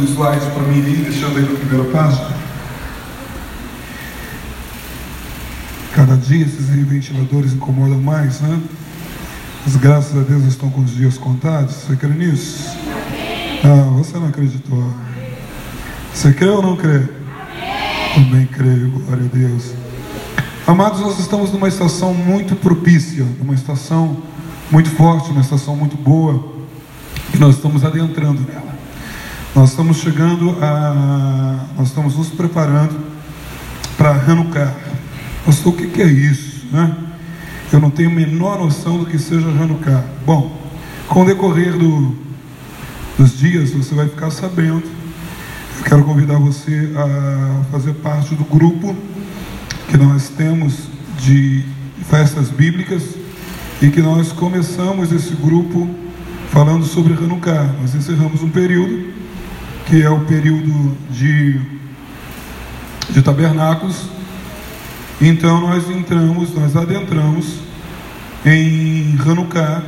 passando o slide para mim aí, deixando aí na primeira página. Cada dia esses ventiladores incomodam mais, né? Mas graças a Deus estão com os dias contados. Você crê nisso? Ah, você não acreditou. Você crê ou não crê? Também creio, glória a Deus. Amados, nós estamos numa estação muito propícia, numa estação muito forte, uma estação muito boa, e nós estamos adentrando nela. Nós estamos chegando a. Nós estamos nos preparando para Hanukkah. Pastor, o que é isso? Né? Eu não tenho a menor noção do que seja Hanukkah. Bom, com o decorrer do, dos dias, você vai ficar sabendo. Eu quero convidar você a fazer parte do grupo que nós temos de festas bíblicas e que nós começamos esse grupo falando sobre Hanukkah. Nós encerramos um período que é o período de, de tabernáculos. Então nós entramos, nós adentramos em Hanukkah,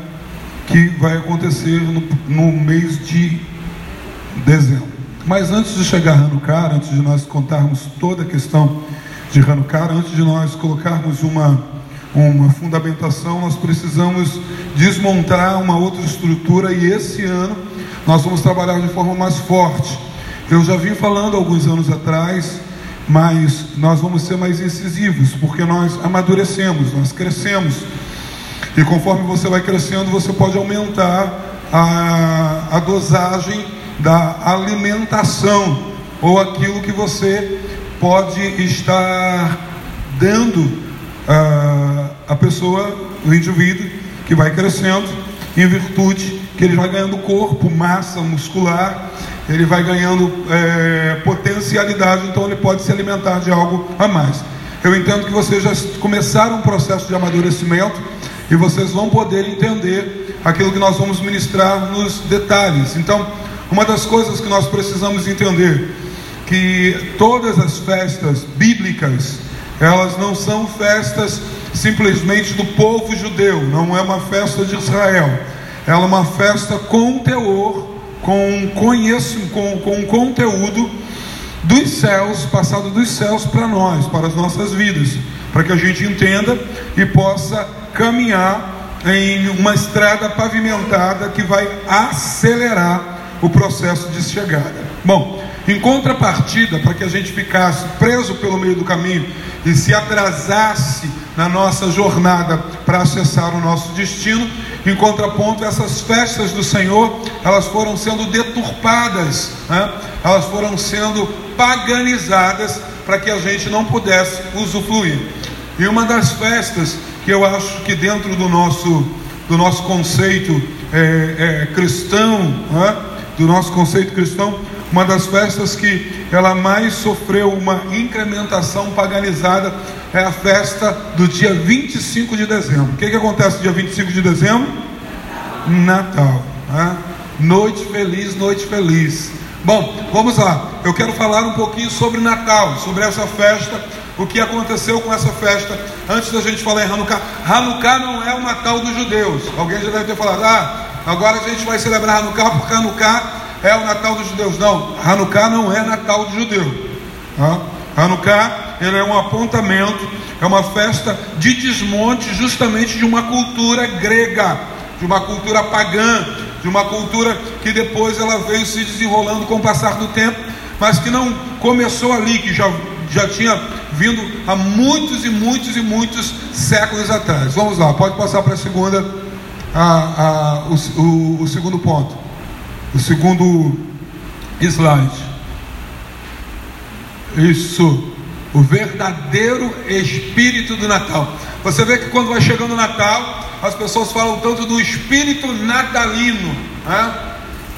que vai acontecer no, no mês de dezembro. Mas antes de chegar a Hanukkah, antes de nós contarmos toda a questão de Hanukkah, antes de nós colocarmos uma, uma fundamentação, nós precisamos desmontar uma outra estrutura e esse ano nós vamos trabalhar de forma mais forte. Eu já vim falando alguns anos atrás, mas nós vamos ser mais incisivos, porque nós amadurecemos, nós crescemos. E conforme você vai crescendo, você pode aumentar a, a dosagem da alimentação, ou aquilo que você pode estar dando a, a pessoa, o indivíduo que vai crescendo em virtude que ele vai ganhando corpo, massa muscular, ele vai ganhando é, potencialidade, então ele pode se alimentar de algo a mais. Eu entendo que vocês já começaram um processo de amadurecimento e vocês vão poder entender aquilo que nós vamos ministrar nos detalhes. Então, uma das coisas que nós precisamos entender que todas as festas bíblicas, elas não são festas simplesmente do povo judeu, não é uma festa de Israel. Ela é uma festa com teor, com conhecimento, com, com conteúdo dos céus, passado dos céus para nós, para as nossas vidas, para que a gente entenda e possa caminhar em uma estrada pavimentada que vai acelerar o processo de chegada. Bom, em contrapartida, para que a gente ficasse preso pelo meio do caminho e se atrasasse na nossa jornada para acessar o nosso destino, em contraponto, essas festas do Senhor, elas foram sendo deturpadas, né? elas foram sendo paganizadas para que a gente não pudesse usufruir. E uma das festas que eu acho que dentro do nosso, do nosso conceito é, é, cristão, né? do nosso conceito cristão, uma das festas que ela mais sofreu uma incrementação paganizada é a festa do dia 25 de dezembro. O que, que acontece no dia 25 de dezembro? Natal. Né? Noite feliz, noite feliz. Bom, vamos lá. Eu quero falar um pouquinho sobre Natal, sobre essa festa, o que aconteceu com essa festa antes da gente falar em Hanukkah. Hanukkah não é o Natal dos judeus. Alguém já deve ter falado, ah, agora a gente vai celebrar Hanukkah porque Hanukkah é o Natal dos judeus. Não, Hanukkah não é Natal de judeu. Tá? Hanukkah ele é um apontamento, é uma festa de desmonte justamente de uma cultura grega, de uma cultura pagã, de uma cultura que depois ela veio se desenrolando com o passar do tempo, mas que não começou ali, que já, já tinha vindo há muitos e muitos e muitos séculos atrás. Vamos lá, pode passar para a segunda, a, a, o, o, o segundo ponto. O segundo slide. Isso. O verdadeiro espírito do Natal. Você vê que quando vai chegando o Natal, as pessoas falam tanto do espírito natalino. Né?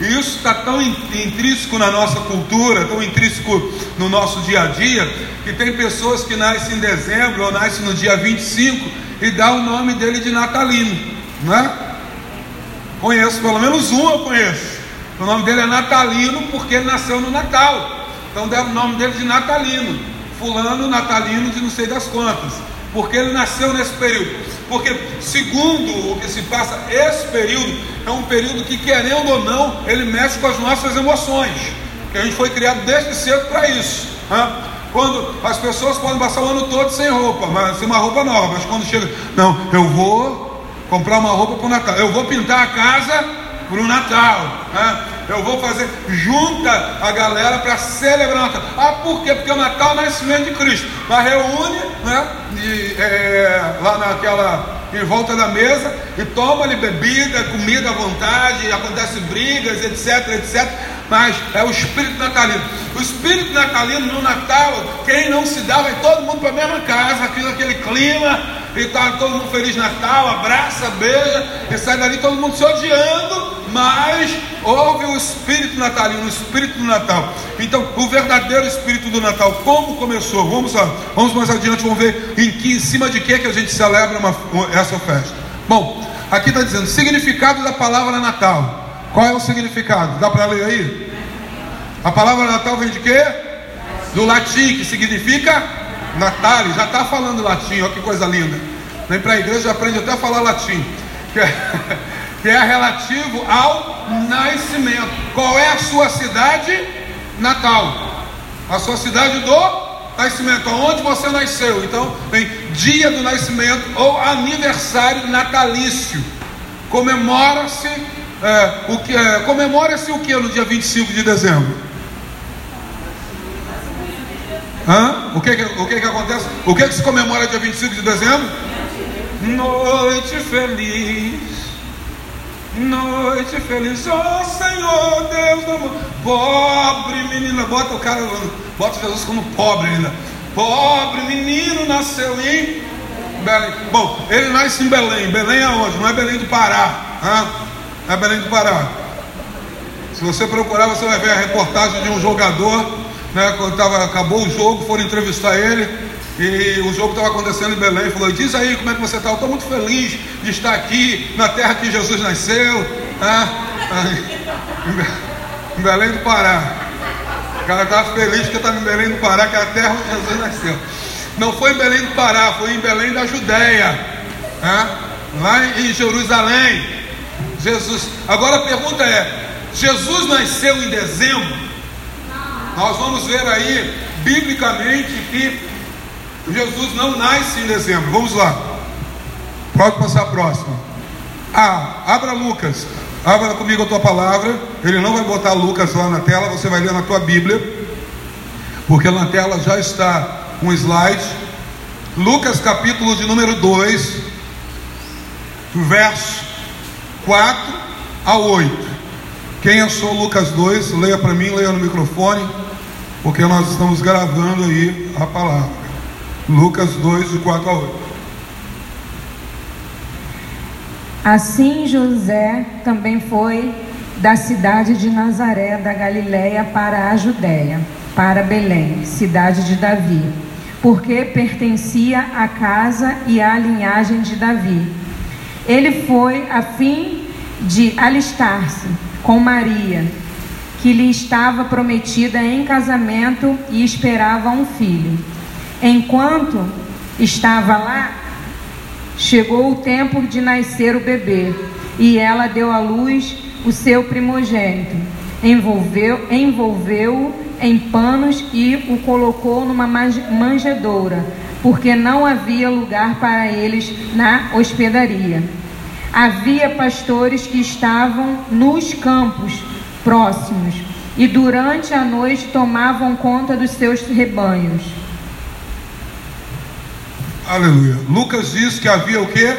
E isso está tão intrínseco na nossa cultura, tão intrínseco no nosso dia a dia, que tem pessoas que nascem em dezembro ou nascem no dia 25 e dá o nome dele de natalino. Né? Conheço, pelo menos um eu conheço. O nome dele é Natalino porque ele nasceu no Natal. Então deram o nome dele de Natalino. Fulano Natalino de não sei das quantas. Porque ele nasceu nesse período. Porque, segundo o que se passa, esse período é um período que, querendo ou não, ele mexe com as nossas emoções. que a gente foi criado desde cedo para isso. Quando as pessoas podem passar o ano todo sem roupa, mas sem uma roupa nova, mas quando chega, não, eu vou comprar uma roupa para o Natal, eu vou pintar a casa para o Natal, né? eu vou fazer, junta a galera para celebrar o Natal. Ah, por quê? Porque o Natal é o nascimento de Cristo. Mas reúne, né? E, é, lá naquela, em volta da mesa, e toma ali bebida, comida à vontade, acontece brigas, etc, etc. Mas é o espírito natalino. O espírito natalino no Natal, quem não se dá, vai todo mundo para a mesma casa, aquilo, aquele clima, e tá todo mundo feliz Natal, abraça, beija, e sai dali todo mundo se odiando, mas houve o espírito natalino, o espírito do Natal. Então, o verdadeiro espírito do Natal, como começou? Vamos lá, vamos mais adiante, vamos ver em, que, em cima de que, que a gente celebra uma, essa festa. Bom, aqui está dizendo significado da palavra Natal. Qual é o significado? Dá para ler aí? A palavra Natal vem de quê? Do latim, que significa Natal. Já está falando latim, olha que coisa linda. Vem para a igreja aprende até a falar latim. Que é, que é relativo ao nascimento. Qual é a sua cidade natal? A sua cidade do nascimento, onde você nasceu. Então, tem dia do nascimento ou aniversário natalício. Comemora-se é, o que é, comemora-se o que no dia 25 de dezembro? Hã? O que, o que, que acontece? O que, que se comemora dia 25 de dezembro? Noite feliz. Noite feliz, oh Senhor Deus do amor. Pobre menina, bota o cara, bota Jesus como pobre ainda. Pobre menino nasceu em Belém. Bom, ele nasce em Belém. Belém é onde? Não é Belém do Pará. Hã? é Belém do Pará. Se você procurar, você vai ver a reportagem de um jogador, né, quando tava, acabou o jogo, foram entrevistar ele, e o jogo estava acontecendo em Belém, falou, diz aí como é que você está, eu estou muito feliz de estar aqui na terra que Jesus nasceu, né? em Belém do Pará. O cara estava feliz que estava em Belém do Pará, que é a terra onde Jesus nasceu. Não foi em Belém do Pará, foi em Belém da Judéia, né? lá em Jerusalém. Jesus. Agora a pergunta é: Jesus nasceu em dezembro? Nós vamos ver aí, biblicamente, que Jesus não nasce em dezembro. Vamos lá. Pode passar a próxima. Ah, abra Lucas. Abra comigo a tua palavra. Ele não vai botar Lucas lá na tela, você vai ler na tua Bíblia. Porque na tela já está um slide. Lucas capítulo de número 2, verso 4 a 8. Quem achou Lucas 2, leia para mim, leia no microfone, porque nós estamos gravando aí a palavra. Lucas 2, de 4 a 8. Assim José também foi da cidade de Nazaré da Galiléia para a Judéia, para Belém, cidade de Davi, porque pertencia à casa e à linhagem de Davi ele foi a fim de alistar-se com Maria, que lhe estava prometida em casamento e esperava um filho. Enquanto estava lá, chegou o tempo de nascer o bebê, e ela deu à luz o seu primogênito. Envolveu, envolveu-o em panos e o colocou numa manjedoura porque não havia lugar para eles na hospedaria. Havia pastores que estavam nos campos próximos e durante a noite tomavam conta dos seus rebanhos. Aleluia. Lucas diz que havia o que?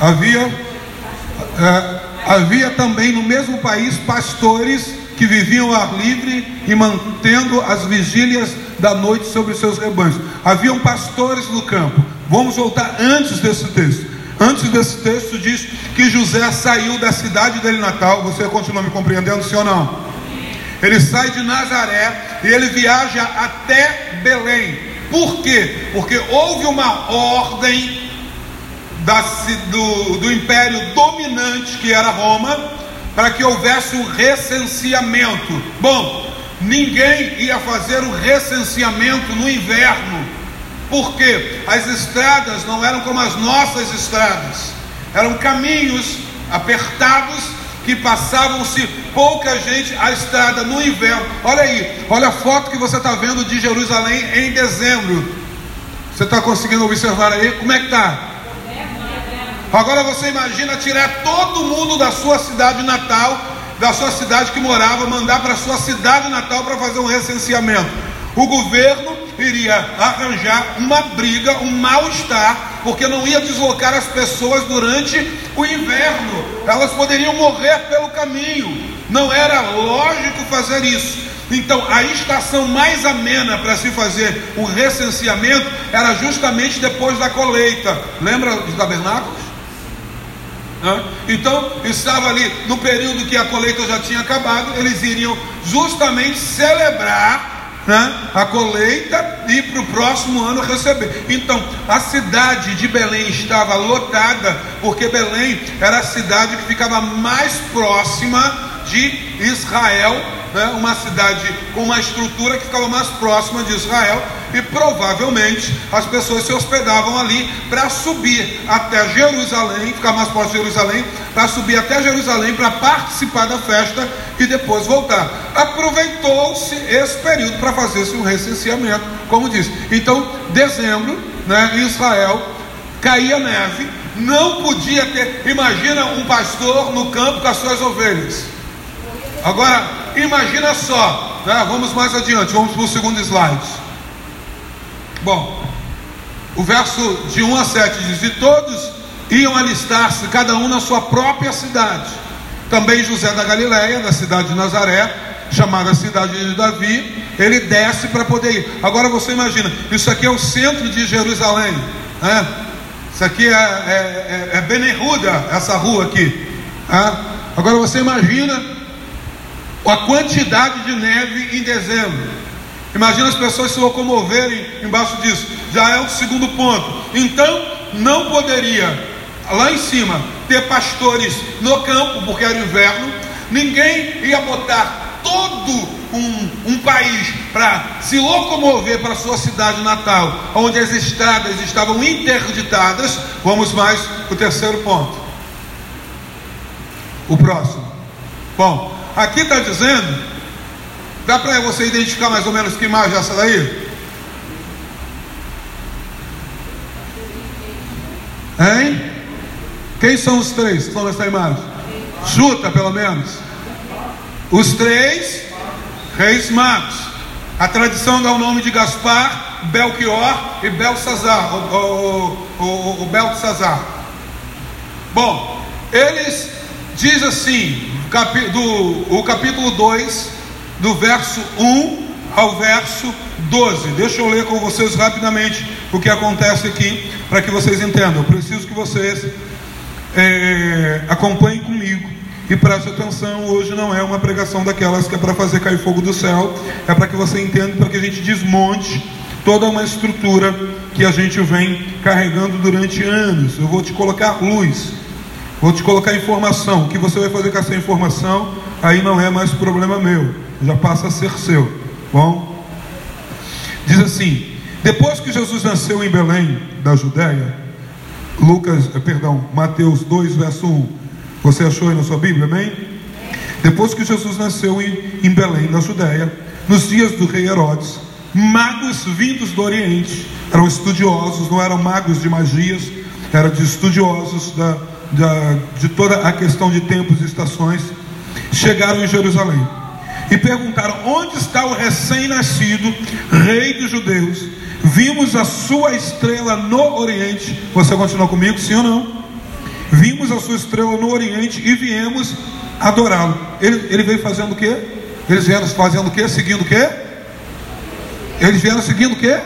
Havia, é, havia também no mesmo país pastores que viviam ao ar livre e mantendo as vigílias da noite sobre seus rebanhos. Haviam pastores no campo. Vamos voltar antes desse texto. Antes desse texto diz que José saiu da cidade dele natal. Você continua me compreendendo, sim ou não? Ele sai de Nazaré e ele viaja até Belém. Por quê? Porque houve uma ordem da, do, do império dominante que era Roma para que houvesse um recenseamento. Bom, ninguém ia fazer o recenseamento no inverno, porque as estradas não eram como as nossas estradas, eram caminhos apertados que passavam-se pouca gente à estrada no inverno. Olha aí, olha a foto que você está vendo de Jerusalém em dezembro. Você está conseguindo observar aí? Como é que está? Agora você imagina tirar todo mundo da sua cidade natal, da sua cidade que morava, mandar para a sua cidade natal para fazer um recenseamento. O governo iria arranjar uma briga, um mal-estar, porque não ia deslocar as pessoas durante o inverno. Elas poderiam morrer pelo caminho. Não era lógico fazer isso. Então, a estação mais amena para se fazer o recenseamento era justamente depois da colheita. Lembra dos tabernáculos? Então, estava ali no período que a colheita já tinha acabado, eles iriam justamente celebrar né, a colheita e para o próximo ano receber. Então, a cidade de Belém estava lotada, porque Belém era a cidade que ficava mais próxima de Israel, né, uma cidade com uma estrutura que ficava mais próxima de Israel, e provavelmente as pessoas se hospedavam ali para subir até Jerusalém, ficar mais próximo de Jerusalém, para subir até Jerusalém para participar da festa e depois voltar. Aproveitou-se esse período para fazer-se um recenseamento, como disse. Então, dezembro, né, em Israel, caía neve, não podia ter. Imagina um pastor no campo com as suas ovelhas. Agora, imagina só, né, vamos mais adiante, vamos para o segundo slide. Bom, o verso de 1 a 7 diz: E todos iam alistar-se, cada um na sua própria cidade. Também José da Galiléia, da cidade de Nazaré, chamada cidade de Davi, ele desce para poder ir. Agora você imagina, isso aqui é o centro de Jerusalém, né? Isso aqui é, é, é, é Beneruda, essa rua aqui. Né? Agora você imagina a quantidade de neve em dezembro. Imagina as pessoas se locomoverem embaixo disso. Já é o segundo ponto. Então, não poderia, lá em cima, ter pastores no campo, porque era inverno. Ninguém ia botar todo um, um país para se locomover para sua cidade natal, onde as estradas estavam interditadas. Vamos mais o terceiro ponto. O próximo. Bom, aqui está dizendo Dá para você identificar mais ou menos que imagem é essa daí? Hein? Quem são os três que estão nessa imagem? Chuta, pelo menos. Os três reis magos. A tradição dá o nome de Gaspar, Belchior e Belsazar. O, o, o, o Belsazar. Bom, eles diz assim, do, o capítulo 2 do verso 1 ao verso 12. Deixa eu ler com vocês rapidamente o que acontece aqui, para que vocês entendam. Eu preciso que vocês é, acompanhem comigo e prestem atenção. Hoje não é uma pregação daquelas que é para fazer cair fogo do céu, é para que você entenda, para que a gente desmonte toda uma estrutura que a gente vem carregando durante anos. Eu vou te colocar luz, vou te colocar informação. O que você vai fazer com essa informação, aí não é mais problema meu já passa a ser seu. Bom, diz assim: depois que Jesus nasceu em Belém, da Judéia, Lucas, eh, perdão, Mateus 2, verso 1. Você achou aí na sua Bíblia, amém? Depois que Jesus nasceu em, em Belém, da Judéia, nos dias do rei Herodes, magos vindos do Oriente, eram estudiosos, não eram magos de magias, eram de estudiosos da, da, de toda a questão de tempos e estações, chegaram em Jerusalém e perguntaram: Onde está o recém-nascido rei dos judeus? Vimos a sua estrela no Oriente. Você continua comigo, sim ou não? Vimos a sua estrela no Oriente e viemos adorá-lo. Ele, ele veio fazendo o quê? Eles vieram fazendo o quê? Seguindo o quê? Eles vieram seguindo o quê?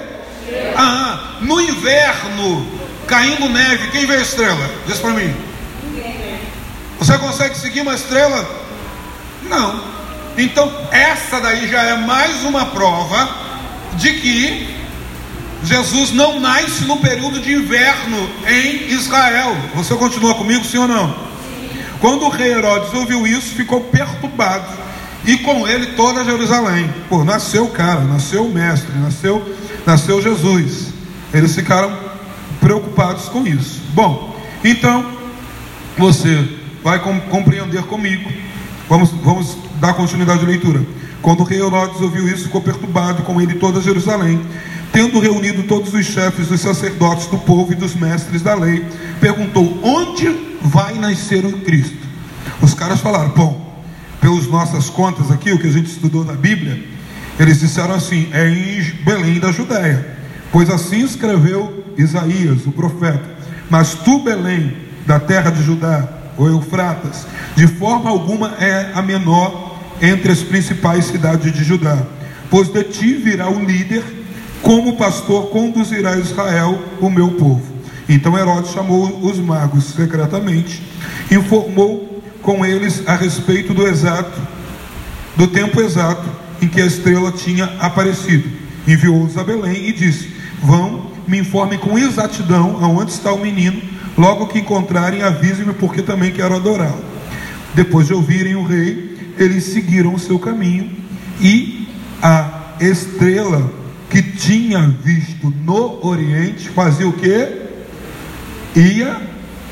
Ah, no inverno, caindo neve, quem vê a estrela? Diz para mim. Você consegue seguir uma estrela? Não. Então, essa daí já é mais uma prova de que Jesus não nasce no período de inverno em Israel. Você continua comigo, sim ou não? Quando o rei Herodes ouviu isso, ficou perturbado. E com ele toda Jerusalém. Pô, nasceu o cara, nasceu o mestre, nasceu, nasceu Jesus. Eles ficaram preocupados com isso. Bom, então você vai compreender comigo Vamos, vamos dar continuidade à leitura. Quando o rei Herodes ouviu isso, ficou perturbado com ele toda Jerusalém. Tendo reunido todos os chefes dos sacerdotes do povo e dos mestres da lei, perguntou: Onde vai nascer o Cristo? Os caras falaram: Bom, pelas nossas contas aqui, o que a gente estudou na Bíblia, eles disseram assim: É em Belém da Judéia. Pois assim escreveu Isaías, o profeta: Mas tu, Belém, da terra de Judá, ou Eufratas, de forma alguma é a menor entre as principais cidades de Judá, pois de ti virá o líder, como pastor conduzirá Israel, o meu povo. Então Herodes chamou os magos secretamente, informou com eles a respeito do exato, do tempo exato em que a estrela tinha aparecido. Enviou-os a Belém e disse: Vão, me informem com exatidão aonde está o menino Logo que encontrarem, avisem-me, porque também quero adorá-lo. Depois de ouvirem o rei, eles seguiram o seu caminho e a estrela que tinha visto no Oriente fazia o que? Ia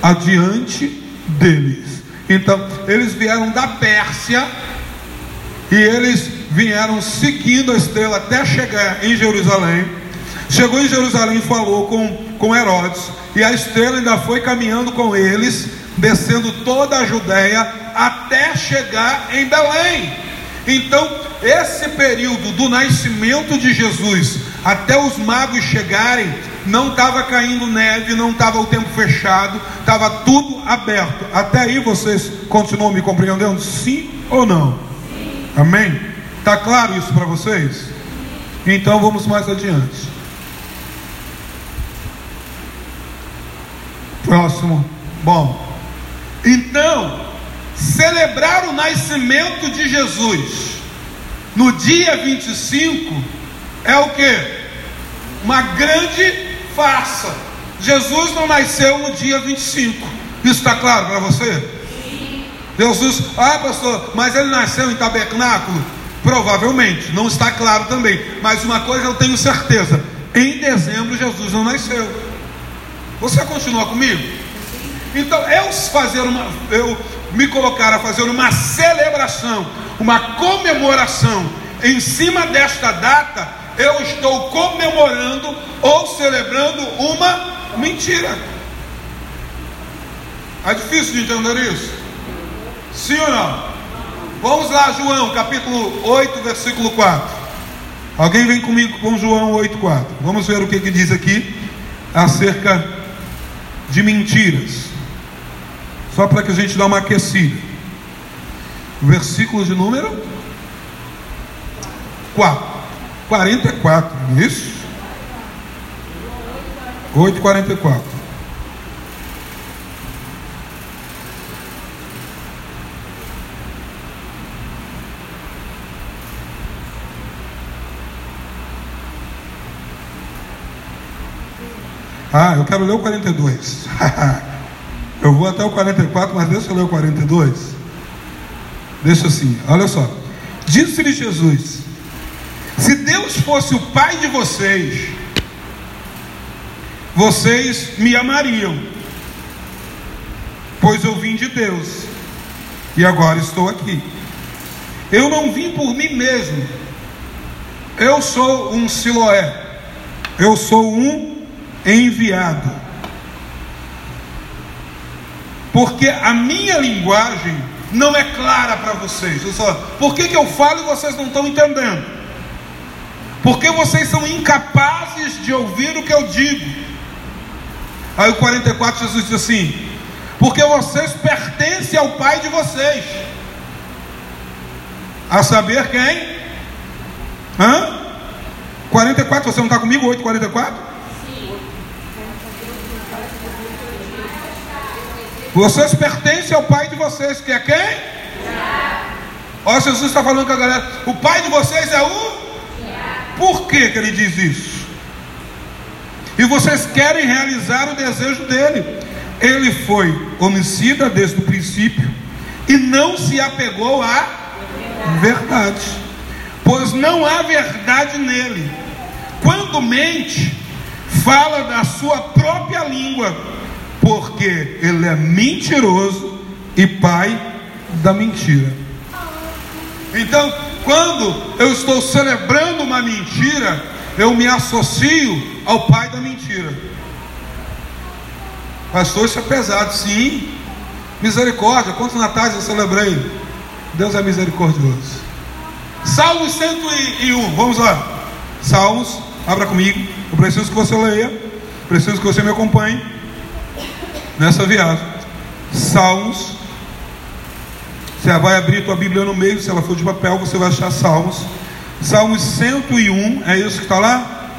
adiante deles. Então, eles vieram da Pérsia e eles vieram seguindo a estrela até chegar em Jerusalém. Chegou em Jerusalém e falou com, com Herodes e a estrela ainda foi caminhando com eles, descendo toda a Judéia até chegar em Belém. Então, esse período do nascimento de Jesus até os magos chegarem, não estava caindo neve, não estava o tempo fechado, estava tudo aberto. Até aí vocês continuam me compreendendo? Sim ou não? Sim. Amém? Está claro isso para vocês? Então vamos mais adiante. Próximo. Bom, então, celebrar o nascimento de Jesus no dia 25 é o que? Uma grande farsa. Jesus não nasceu no dia 25. Isso está claro para você? Jesus, ah, pastor, mas ele nasceu em tabernáculo? Provavelmente, não está claro também. Mas uma coisa eu tenho certeza: em dezembro Jesus não nasceu. Você continua comigo? Então, eu fazer uma, eu me colocar a fazer uma celebração, uma comemoração em cima desta data, eu estou comemorando ou celebrando uma mentira. É difícil de entender isso? Sim ou não? Vamos lá, João, capítulo 8, versículo 4. Alguém vem comigo com João 8, 4. Vamos ver o que, que diz aqui acerca de mentiras. Só para que a gente dê uma aquecida. Versículo de número 4. 44, não é isso? 8,44. Ah, eu quero ler o 42. eu vou até o 44, mas deixa eu ler o 42. Deixa assim, olha só. Disse-lhe Jesus: Se Deus fosse o Pai de vocês, vocês me amariam, pois eu vim de Deus e agora estou aqui. Eu não vim por mim mesmo, eu sou um Siloé, eu sou um enviado. Porque a minha linguagem não é clara para vocês. Só, por que, que eu falo e vocês não estão entendendo? Porque vocês são incapazes de ouvir o que eu digo. Aí o 44 Jesus diz assim: Porque vocês pertencem ao Pai de vocês. A saber quem? Hã? 44, você não está comigo? 8, Vocês pertencem ao pai de vocês, que é quem? Olha, Jesus está falando com a galera. O pai de vocês é o? Por que, que ele diz isso? E vocês querem realizar o desejo dele. Ele foi homicida desde o princípio e não se apegou à verdade, pois não há verdade nele. Quando mente, fala da sua própria língua porque ele é mentiroso e pai da mentira. Então, quando eu estou celebrando uma mentira, eu me associo ao pai da mentira. Pastor, isso é pesado, sim. Misericórdia, quantos natais eu celebrei? Deus é misericordioso. Salmos 101, vamos lá. Salmos, abra comigo. Eu preciso que você leia, preciso que você me acompanhe nessa viagem. Salmos. Você vai abrir tua Bíblia no meio, se ela for de papel, você vai achar Salmos. Salmos 101, é isso que está lá?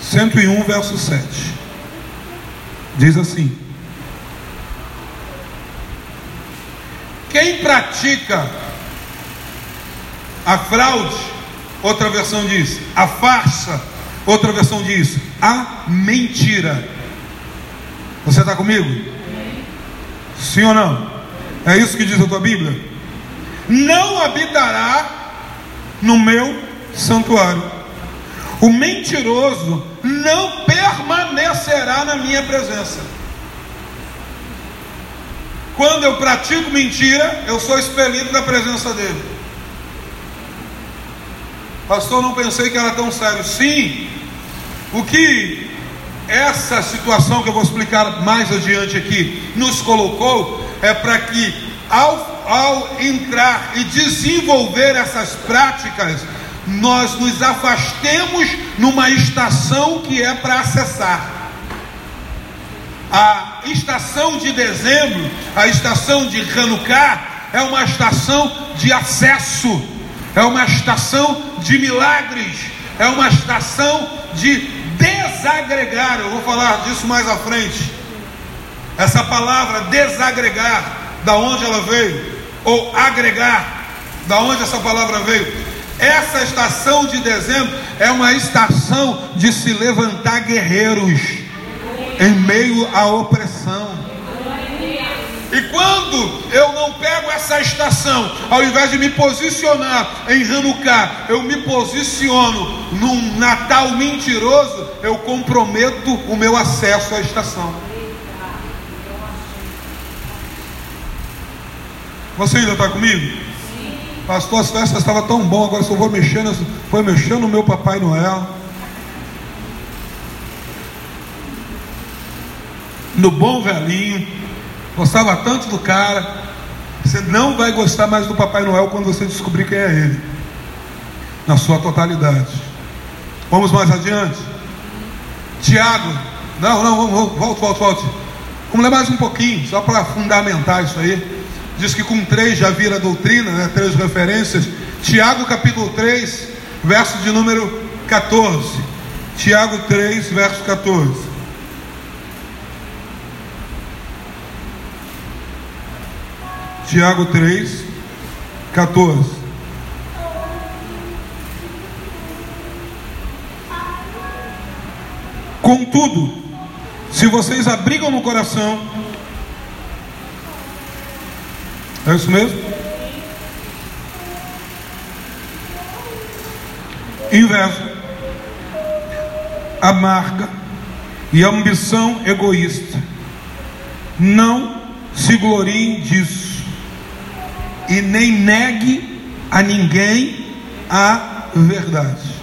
101, verso 7. Diz assim: Quem pratica a fraude, outra versão diz, a farsa, outra versão diz, a mentira. Você está comigo? Sim ou não? É isso que diz a tua Bíblia? Não habitará no meu santuário. O mentiroso não permanecerá na minha presença. Quando eu pratico mentira, eu sou expelido da presença dele. Pastor, não pensei que era tão sério. Sim, o que essa situação que eu vou explicar mais adiante aqui nos colocou é para que ao, ao entrar e desenvolver essas práticas, nós nos afastemos numa estação que é para acessar. A estação de dezembro, a estação de Hanukkah, é uma estação de acesso, é uma estação de milagres, é uma estação de desagregar. Eu vou falar disso mais à frente. Essa palavra desagregar, da onde ela veio, ou agregar, da onde essa palavra veio. Essa estação de dezembro é uma estação de se levantar guerreiros em meio à opressão. E quando eu não pego essa estação, ao invés de me posicionar em Hanukkah, eu me posiciono num Natal mentiroso, eu comprometo o meu acesso à estação. Você ainda está comigo? Pastor, as festas estavam tão bom, agora só vou mexendo, foi mexendo no meu Papai Noel. no bom velhinho, gostava tanto do cara. Você não vai gostar mais do Papai Noel quando você descobrir quem é ele, na sua totalidade. Vamos mais adiante. Tiago, não, não, vamos, volte, volte, volte. Vamos ler mais um pouquinho, só para fundamentar isso aí. Diz que com três já vira doutrina, né? três referências. Tiago capítulo 3, verso de número 14. Tiago 3, verso 14. Tiago 3, 14. Contudo, se vocês abrigam no coração, é isso mesmo? Inveja, amarga e ambição egoísta, não se gloriem disso e nem negue a ninguém a verdade.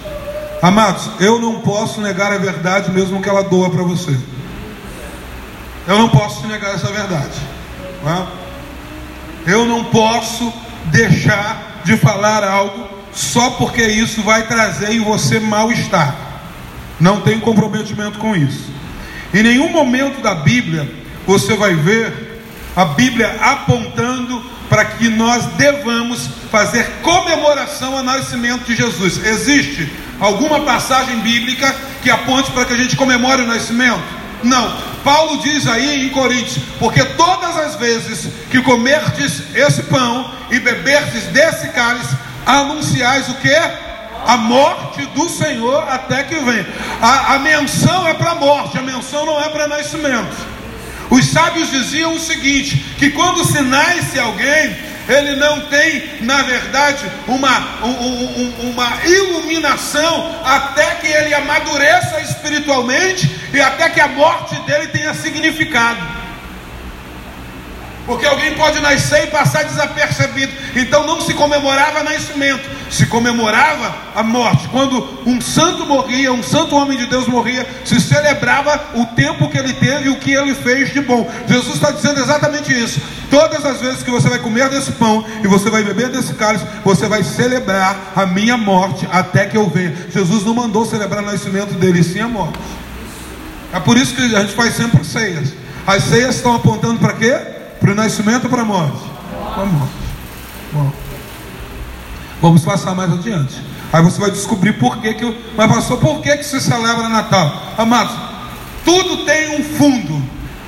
Amados, eu não posso negar a verdade mesmo que ela doa para você. Eu não posso negar essa verdade. Não é? Eu não posso deixar de falar algo só porque isso vai trazer em você mal-estar. Não tem comprometimento com isso. Em nenhum momento da Bíblia você vai ver a Bíblia apontando para que nós devamos fazer comemoração ao nascimento de Jesus. Existe alguma passagem bíblica que aponte para que a gente comemore o nascimento? Não. Paulo diz aí em Coríntios: porque todas as vezes que comerdes esse pão e beberdes desse cálice, anunciais o que? A morte do Senhor até que venha. A, a menção é para a morte, a menção não é para nascimento. Os sábios diziam o seguinte: que quando se nasce alguém, ele não tem, na verdade, uma, um, uma iluminação até que ele amadureça espiritualmente e até que a morte dele tenha significado. Porque alguém pode nascer e passar desapercebido. Então não se comemorava nascimento, se comemorava a morte. Quando um santo morria, um santo homem de Deus morria, se celebrava o tempo que ele teve e o que ele fez de bom. Jesus está dizendo exatamente isso. Todas as vezes que você vai comer desse pão e você vai beber desse cálice, você vai celebrar a minha morte até que eu venha. Jesus não mandou celebrar o nascimento dele, sim a morte. É por isso que a gente faz sempre ceias. As ceias estão apontando para quê? Para o nascimento ou para a morte? Para a morte. Bom. Vamos passar mais adiante. Aí você vai descobrir por que, que mas pastor, por que, que se celebra Natal? Amados, tudo tem um fundo.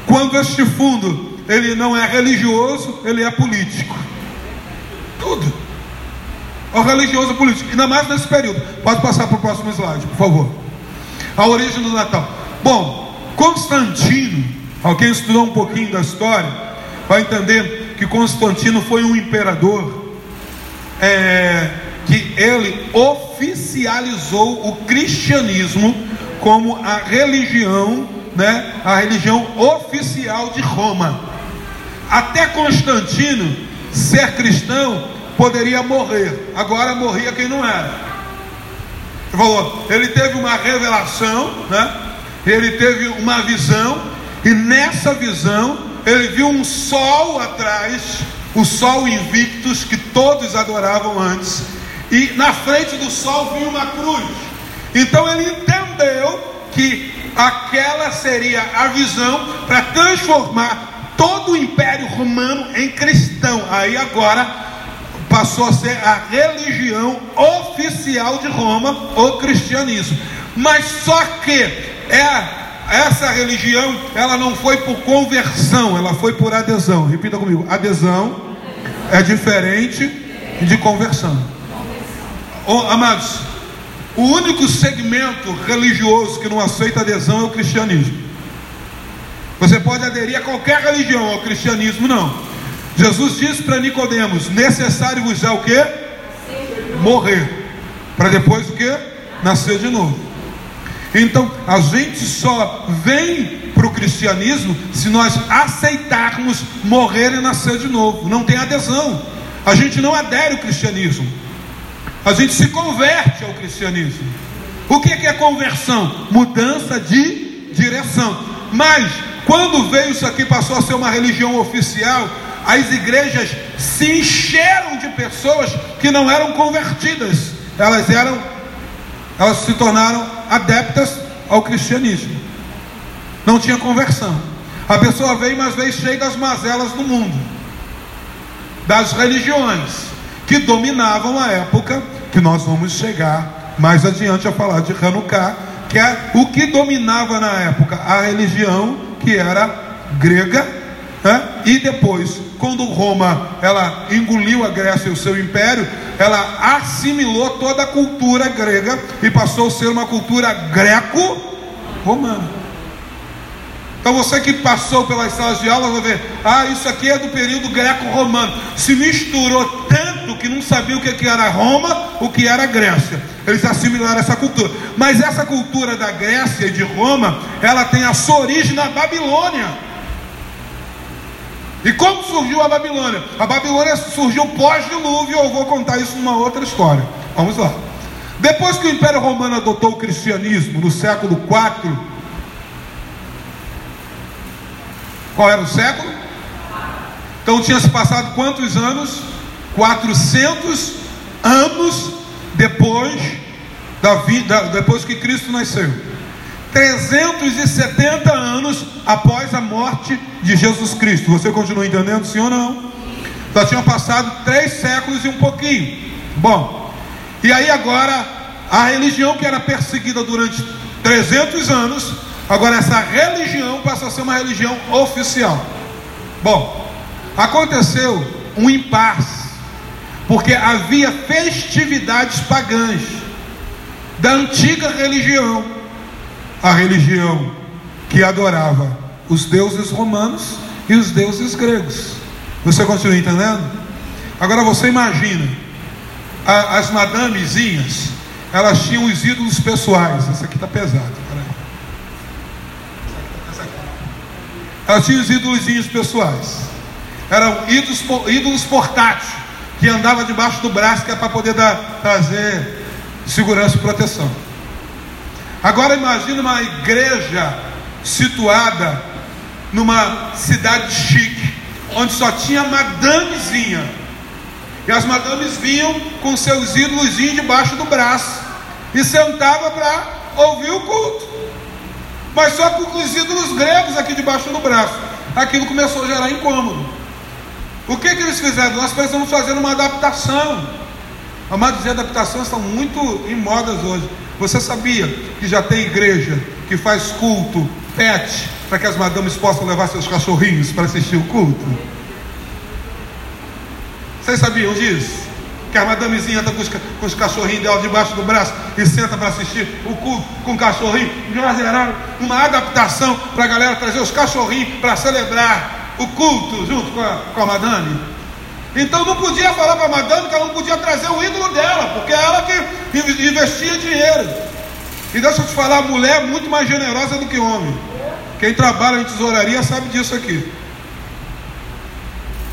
Quando este fundo ele não é religioso, ele é político. Tudo. O religioso político. Ainda mais nesse período. Pode passar para o próximo slide, por favor. A origem do Natal. Bom, Constantino, alguém estudou um pouquinho da história, vai entender que Constantino foi um imperador é, que ele oficializou o cristianismo como a religião, né, a religião oficial de Roma. Até Constantino ser cristão poderia morrer. Agora morria quem não era. Ele falou, ele teve uma revelação, né? Ele teve uma visão e nessa visão ele viu um sol atrás, o sol invictus que todos adoravam antes, e na frente do sol viu uma cruz. Então ele entendeu que aquela seria a visão para transformar todo o Império Romano em cristão. Aí agora passou a ser a religião oficial de Roma, o cristianismo. Mas só que é essa religião, ela não foi por conversão, ela foi por adesão. Repita comigo: adesão é diferente de conversão. Oh, amados, o único segmento religioso que não aceita adesão é o cristianismo. Você pode aderir a qualquer religião, ao cristianismo não. Jesus disse para Nicodemos: necessário vos é o que? Morrer. Para depois o que? Nascer de novo. Então, a gente só vem para o cristianismo se nós aceitarmos morrer e nascer de novo. Não tem adesão. A gente não adere ao cristianismo. A gente se converte ao cristianismo. O que é conversão? Mudança de direção. Mas, quando veio isso aqui, passou a ser uma religião oficial, as igrejas se encheram de pessoas que não eram convertidas. Elas eram, elas se tornaram adeptas ao cristianismo. Não tinha conversão. A pessoa veio, mas veio cheia das mazelas do mundo, das religiões que dominavam a época, que nós vamos chegar mais adiante a falar de Hanukkah, que é o que dominava na época a religião que era grega, né? e depois, quando Roma ela engoliu a Grécia e o seu império, ela assimilou toda a cultura grega e passou a ser uma cultura greco-romana. Então você que passou pelas salas de aula vai ver, ah, isso aqui é do período greco-romano. Se misturou tanto que não sabia o que era Roma, o que era Grécia. Eles assimilaram essa cultura. Mas essa cultura da Grécia e de Roma, ela tem a sua origem na Babilônia. E como surgiu a Babilônia? A Babilônia surgiu pós-dilúvio, eu vou contar isso numa outra história. Vamos lá. Depois que o Império Romano adotou o cristianismo no século IV, qual era o século? Então tinha se passado quantos anos? 400 anos depois da vida, depois que Cristo nasceu. 370 anos após a morte de Jesus Cristo. Você continua entendendo, sim ou não? Já tinham passado três séculos e um pouquinho. Bom, e aí agora a religião que era perseguida durante 300 anos, agora essa religião passa a ser uma religião oficial. Bom, aconteceu um impasse, porque havia festividades pagãs da antiga religião, a religião que adorava os deuses romanos e os deuses gregos. Você continua entendendo? Agora você imagina, a, as madamezinhas, elas tinham os ídolos pessoais. Essa aqui está pesado, Elas tinham os ídolos pessoais. Eram ídolos, ídolos portáteis, que andava debaixo do braço, que é para poder dar, trazer segurança e proteção. Agora imagine uma igreja situada numa cidade chique, onde só tinha madamezinha. E as madames vinham com seus ídolos debaixo do braço e sentava para ouvir o culto. Mas só com os ídolos gregos aqui debaixo do braço. Aquilo começou a gerar incômodo. O que, que eles fizeram? Nós precisamos fazer uma adaptação. Amados, e adaptações estão muito em modas hoje. Você sabia que já tem igreja que faz culto pet para que as madames possam levar seus cachorrinhos para assistir o culto? Vocês sabiam disso? Que a madamezinha anda com os, com os cachorrinhos dela debaixo do braço e senta para assistir o culto com o cachorrinho. Já geraram uma adaptação para a galera trazer os cachorrinhos para celebrar o culto junto com a, com a madame. Então não podia falar para a madame que ela não podia trazer o ídolo dela, porque é ela que investia dinheiro. E deixa eu te falar, a mulher é muito mais generosa do que homem. Quem trabalha em tesouraria sabe disso aqui.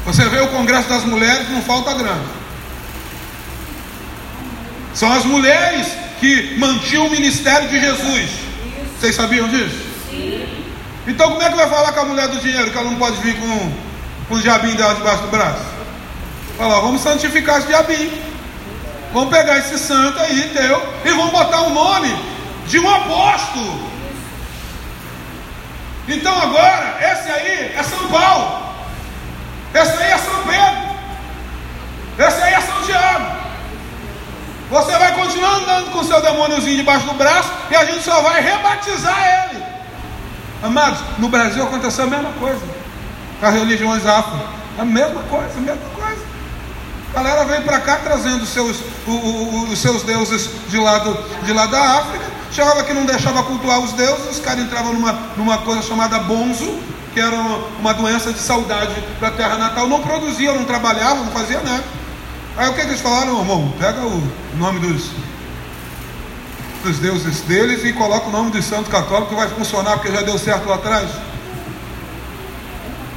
Você vê o Congresso das Mulheres, não falta grana. São as mulheres que mantinham o ministério de Jesus. Vocês sabiam disso? Sim. Então como é que vai falar com a mulher do dinheiro que ela não pode vir com, com o diabinho dela debaixo do braço? Fala, vamos santificar esse diabinho. Vamos pegar esse santo aí teu e vamos botar o nome de um apóstolo. Então agora, esse aí é São Paulo. Esse aí é São Pedro. Esse aí é São Tiago. Você vai continuar andando com o seu demôniozinho debaixo do braço e a gente só vai rebatizar ele. Amados, no Brasil aconteceu a mesma coisa. Com as religiões afro. A mesma coisa, a mesma coisa. A galera veio para cá trazendo seus, o, o, os seus deuses de lado, de lá da África. Chegava que não deixava cultuar os deuses, os caras entravam numa, numa coisa chamada bonzo, que era uma doença de saudade para a terra natal, não produziam, não trabalhavam, não faziam nada. Aí o que, que eles falaram, irmão? Pega o nome dos, dos deuses deles e coloca o nome dos santos católicos que vai funcionar porque já deu certo lá atrás.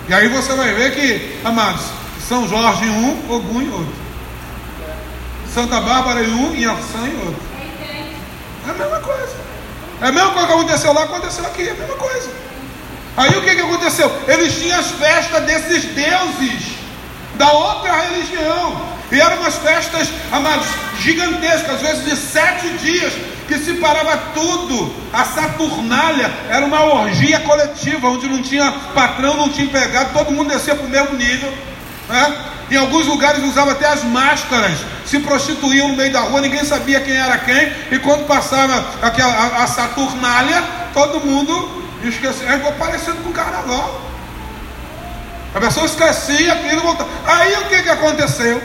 E aí você vai ver que, amados, São Jorge em um, Ogum em outro. Santa Bárbara em um Arsã em outro. É a mesma coisa. É a mesma coisa que aconteceu lá, aconteceu aqui, é a mesma coisa. Aí o que, que aconteceu? Eles tinham as festas desses deuses da outra religião. E eram umas festas, amados, gigantescas, às vezes de sete dias, que se parava tudo. A Saturnália era uma orgia coletiva, onde não tinha patrão, não tinha empregado, todo mundo descia para o mesmo nível. Né? Em alguns lugares usava até as máscaras, se prostituíam no meio da rua, ninguém sabia quem era quem, e quando passava aquela, a, a Saturnália, todo mundo esqueci, é igual parecido com o carnaval. A pessoa esquecia aquilo voltava. Aí o que, que aconteceu?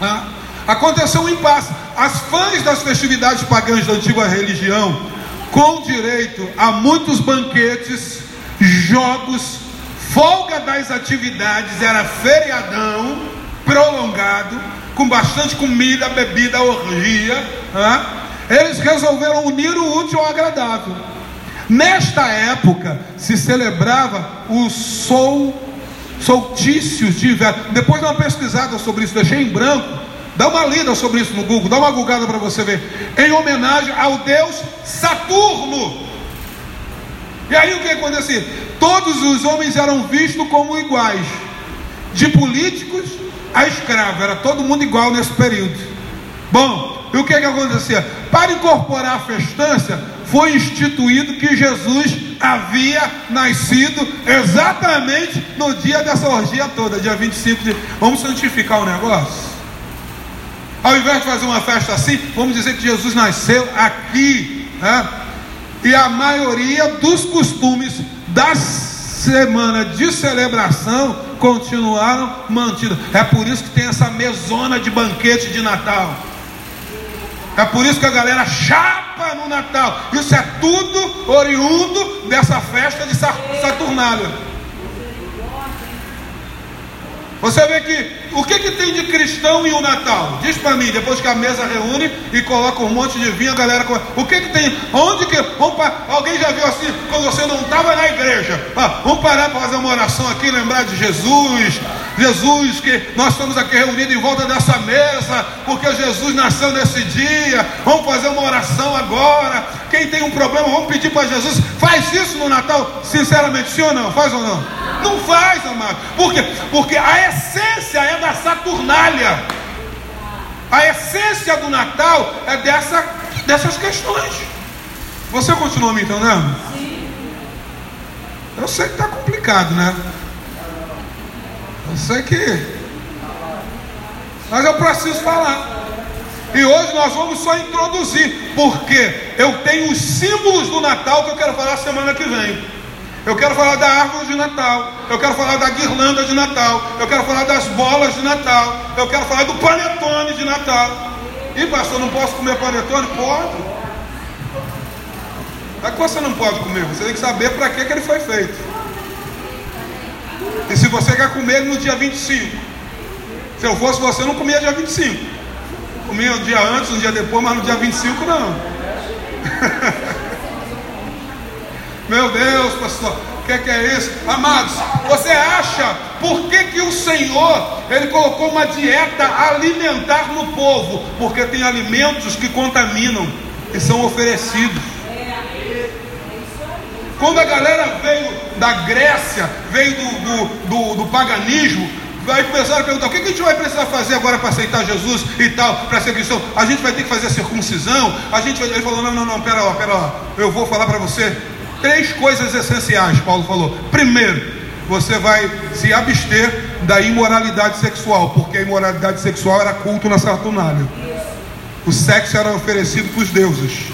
Ah, aconteceu um impasse. As fãs das festividades pagãs da antiga religião, com direito a muitos banquetes, jogos, folga das atividades, era feriadão prolongado, com bastante comida, bebida, orgia. Ah, eles resolveram unir o útil ao agradável. Nesta época se celebrava o sol, soltícios de inverno. Depois dá uma pesquisada sobre isso, deixei em branco. Dá uma lida sobre isso no Google, dá uma gulgada para você ver. Em homenagem ao deus Saturno. E aí o que acontecia? Todos os homens eram vistos como iguais, de políticos a escravos, era todo mundo igual nesse período. Bom, e o que, que acontecia? Para incorporar a festança, foi instituído que Jesus havia nascido exatamente no dia dessa orgia toda, dia 25 de. Vamos santificar o negócio? Ao invés de fazer uma festa assim, vamos dizer que Jesus nasceu aqui. Né? E a maioria dos costumes da semana de celebração continuaram mantidos. É por isso que tem essa mesona de banquete de Natal. É por isso que a galera chapa no Natal. Isso é tudo oriundo dessa festa de Saturnália. Você vê que o que, que tem de cristão em um Natal? Diz para mim, depois que a mesa reúne e coloca um monte de vinho, a galera. O que, que tem? Onde que. Pra, alguém já viu assim quando você não estava na igreja? Ah, vamos parar para fazer uma oração aqui, lembrar de Jesus. Jesus, que nós estamos aqui reunidos em volta dessa mesa, porque Jesus nasceu nesse dia. Vamos fazer uma oração agora. Quem tem um problema, vamos pedir para Jesus. Faz isso no Natal, sinceramente, sim ou não? Faz ou não? Não faz, amado. Por quê? Porque a essência é da Saturnália. A essência do Natal é dessa, dessas questões. Você continua me entendendo? Sim. Eu sei que está complicado, né? Sei que. Mas eu preciso falar. E hoje nós vamos só introduzir, porque eu tenho os símbolos do Natal que eu quero falar semana que vem. Eu quero falar da árvore de Natal. Eu quero falar da guirlanda de Natal. Eu quero falar das bolas de Natal. Eu quero falar do panetone de Natal. E pastor, não posso comer panetone? Pode. Mas que você não pode comer? Você tem que saber para que, que ele foi feito. E se você quer comer no dia 25. Se eu fosse você, não comia dia 25. Comia um dia antes, um dia depois, mas no dia 25 não. Meu Deus, pastor, o que, é que é isso? Amados, você acha por que, que o Senhor ele colocou uma dieta alimentar no povo? Porque tem alimentos que contaminam e são oferecidos. Quando a galera veio da Grécia, veio do, do, do, do paganismo, vai começar a perguntar: o que a gente vai precisar fazer agora para aceitar Jesus e tal, para ser cristão? A gente vai ter que fazer a circuncisão? A gente vai... Ele falou: não, não, não, pera lá, pera lá, eu vou falar para você Três coisas essenciais, Paulo falou. Primeiro, você vai se abster da imoralidade sexual, porque a imoralidade sexual era culto na Saturnália. O sexo era oferecido para os deuses.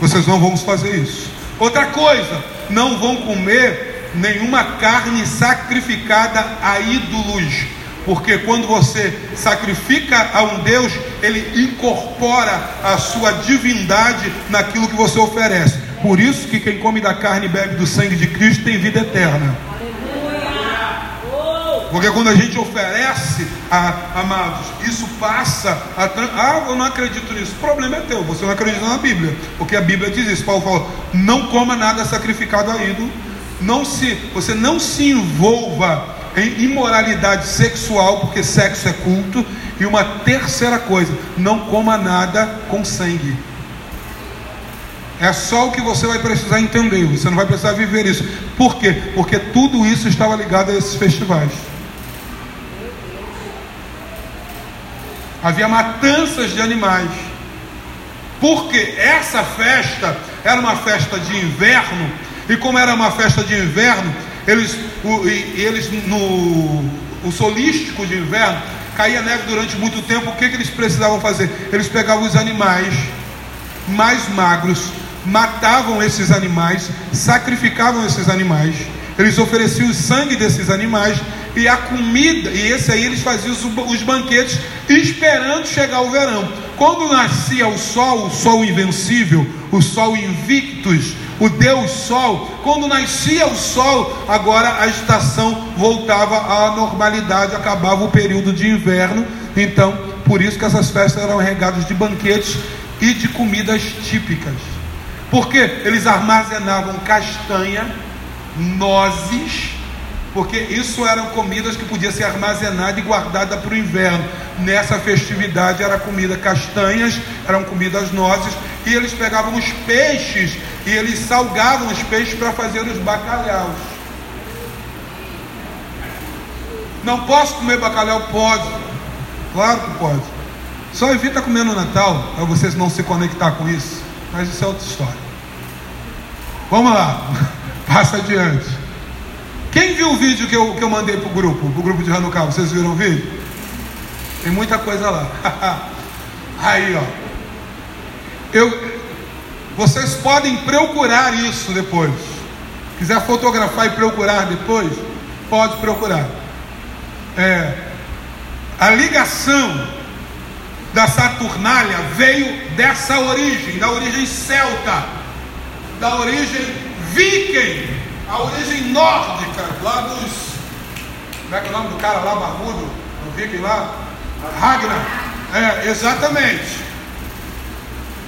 Vocês não vão fazer isso. Outra coisa, não vão comer nenhuma carne sacrificada a ídolos, porque quando você sacrifica a um Deus, ele incorpora a sua divindade naquilo que você oferece. Por isso que quem come da carne e bebe do sangue de Cristo tem vida eterna. Porque quando a gente oferece, a, amados, isso passa a. Ah, eu não acredito nisso. O problema é teu, você não acredita na Bíblia. Porque a Bíblia diz isso. Paulo falou: não coma nada sacrificado a ídolo. Não se, você não se envolva em imoralidade sexual, porque sexo é culto. E uma terceira coisa: não coma nada com sangue. É só o que você vai precisar entender, você não vai precisar viver isso. Por quê? Porque tudo isso estava ligado a esses festivais. Havia matanças de animais. Porque essa festa era uma festa de inverno, e como era uma festa de inverno, eles, o, eles no o solístico de inverno, caía neve durante muito tempo, o que, que eles precisavam fazer? Eles pegavam os animais mais magros, matavam esses animais, sacrificavam esses animais, eles ofereciam o sangue desses animais e a comida, e esse aí eles faziam os, banquetes esperando chegar o verão. Quando nascia o sol, o sol invencível, o sol invictus, o Deus Sol, quando nascia o sol, agora a estação voltava à normalidade, acabava o período de inverno. Então, por isso que essas festas eram regadas de banquetes e de comidas típicas. Porque eles armazenavam castanha, nozes, porque isso eram comidas que podiam ser armazenadas e guardadas para o inverno. Nessa festividade era comida castanhas, eram comidas nozes, e eles pegavam os peixes e eles salgavam os peixes para fazer os bacalhaus. Não posso comer bacalhau? Pode. Claro que pode. Só evita comer no Natal, para vocês não se conectar com isso. Mas isso é outra história. Vamos lá, passa adiante. Quem viu o vídeo que eu, que eu mandei para o grupo, para o grupo de Hanukkah? Vocês viram o vídeo? Tem muita coisa lá. Aí, ó. Eu, vocês podem procurar isso depois. Quiser fotografar e procurar depois, pode procurar. É, a ligação da Saturnália veio dessa origem, da origem celta, da origem viking, a origem nórdica, lá dos. Como é que é o nome do cara lá, barbudo, no Fiquem lá. Ragnar. É, exatamente.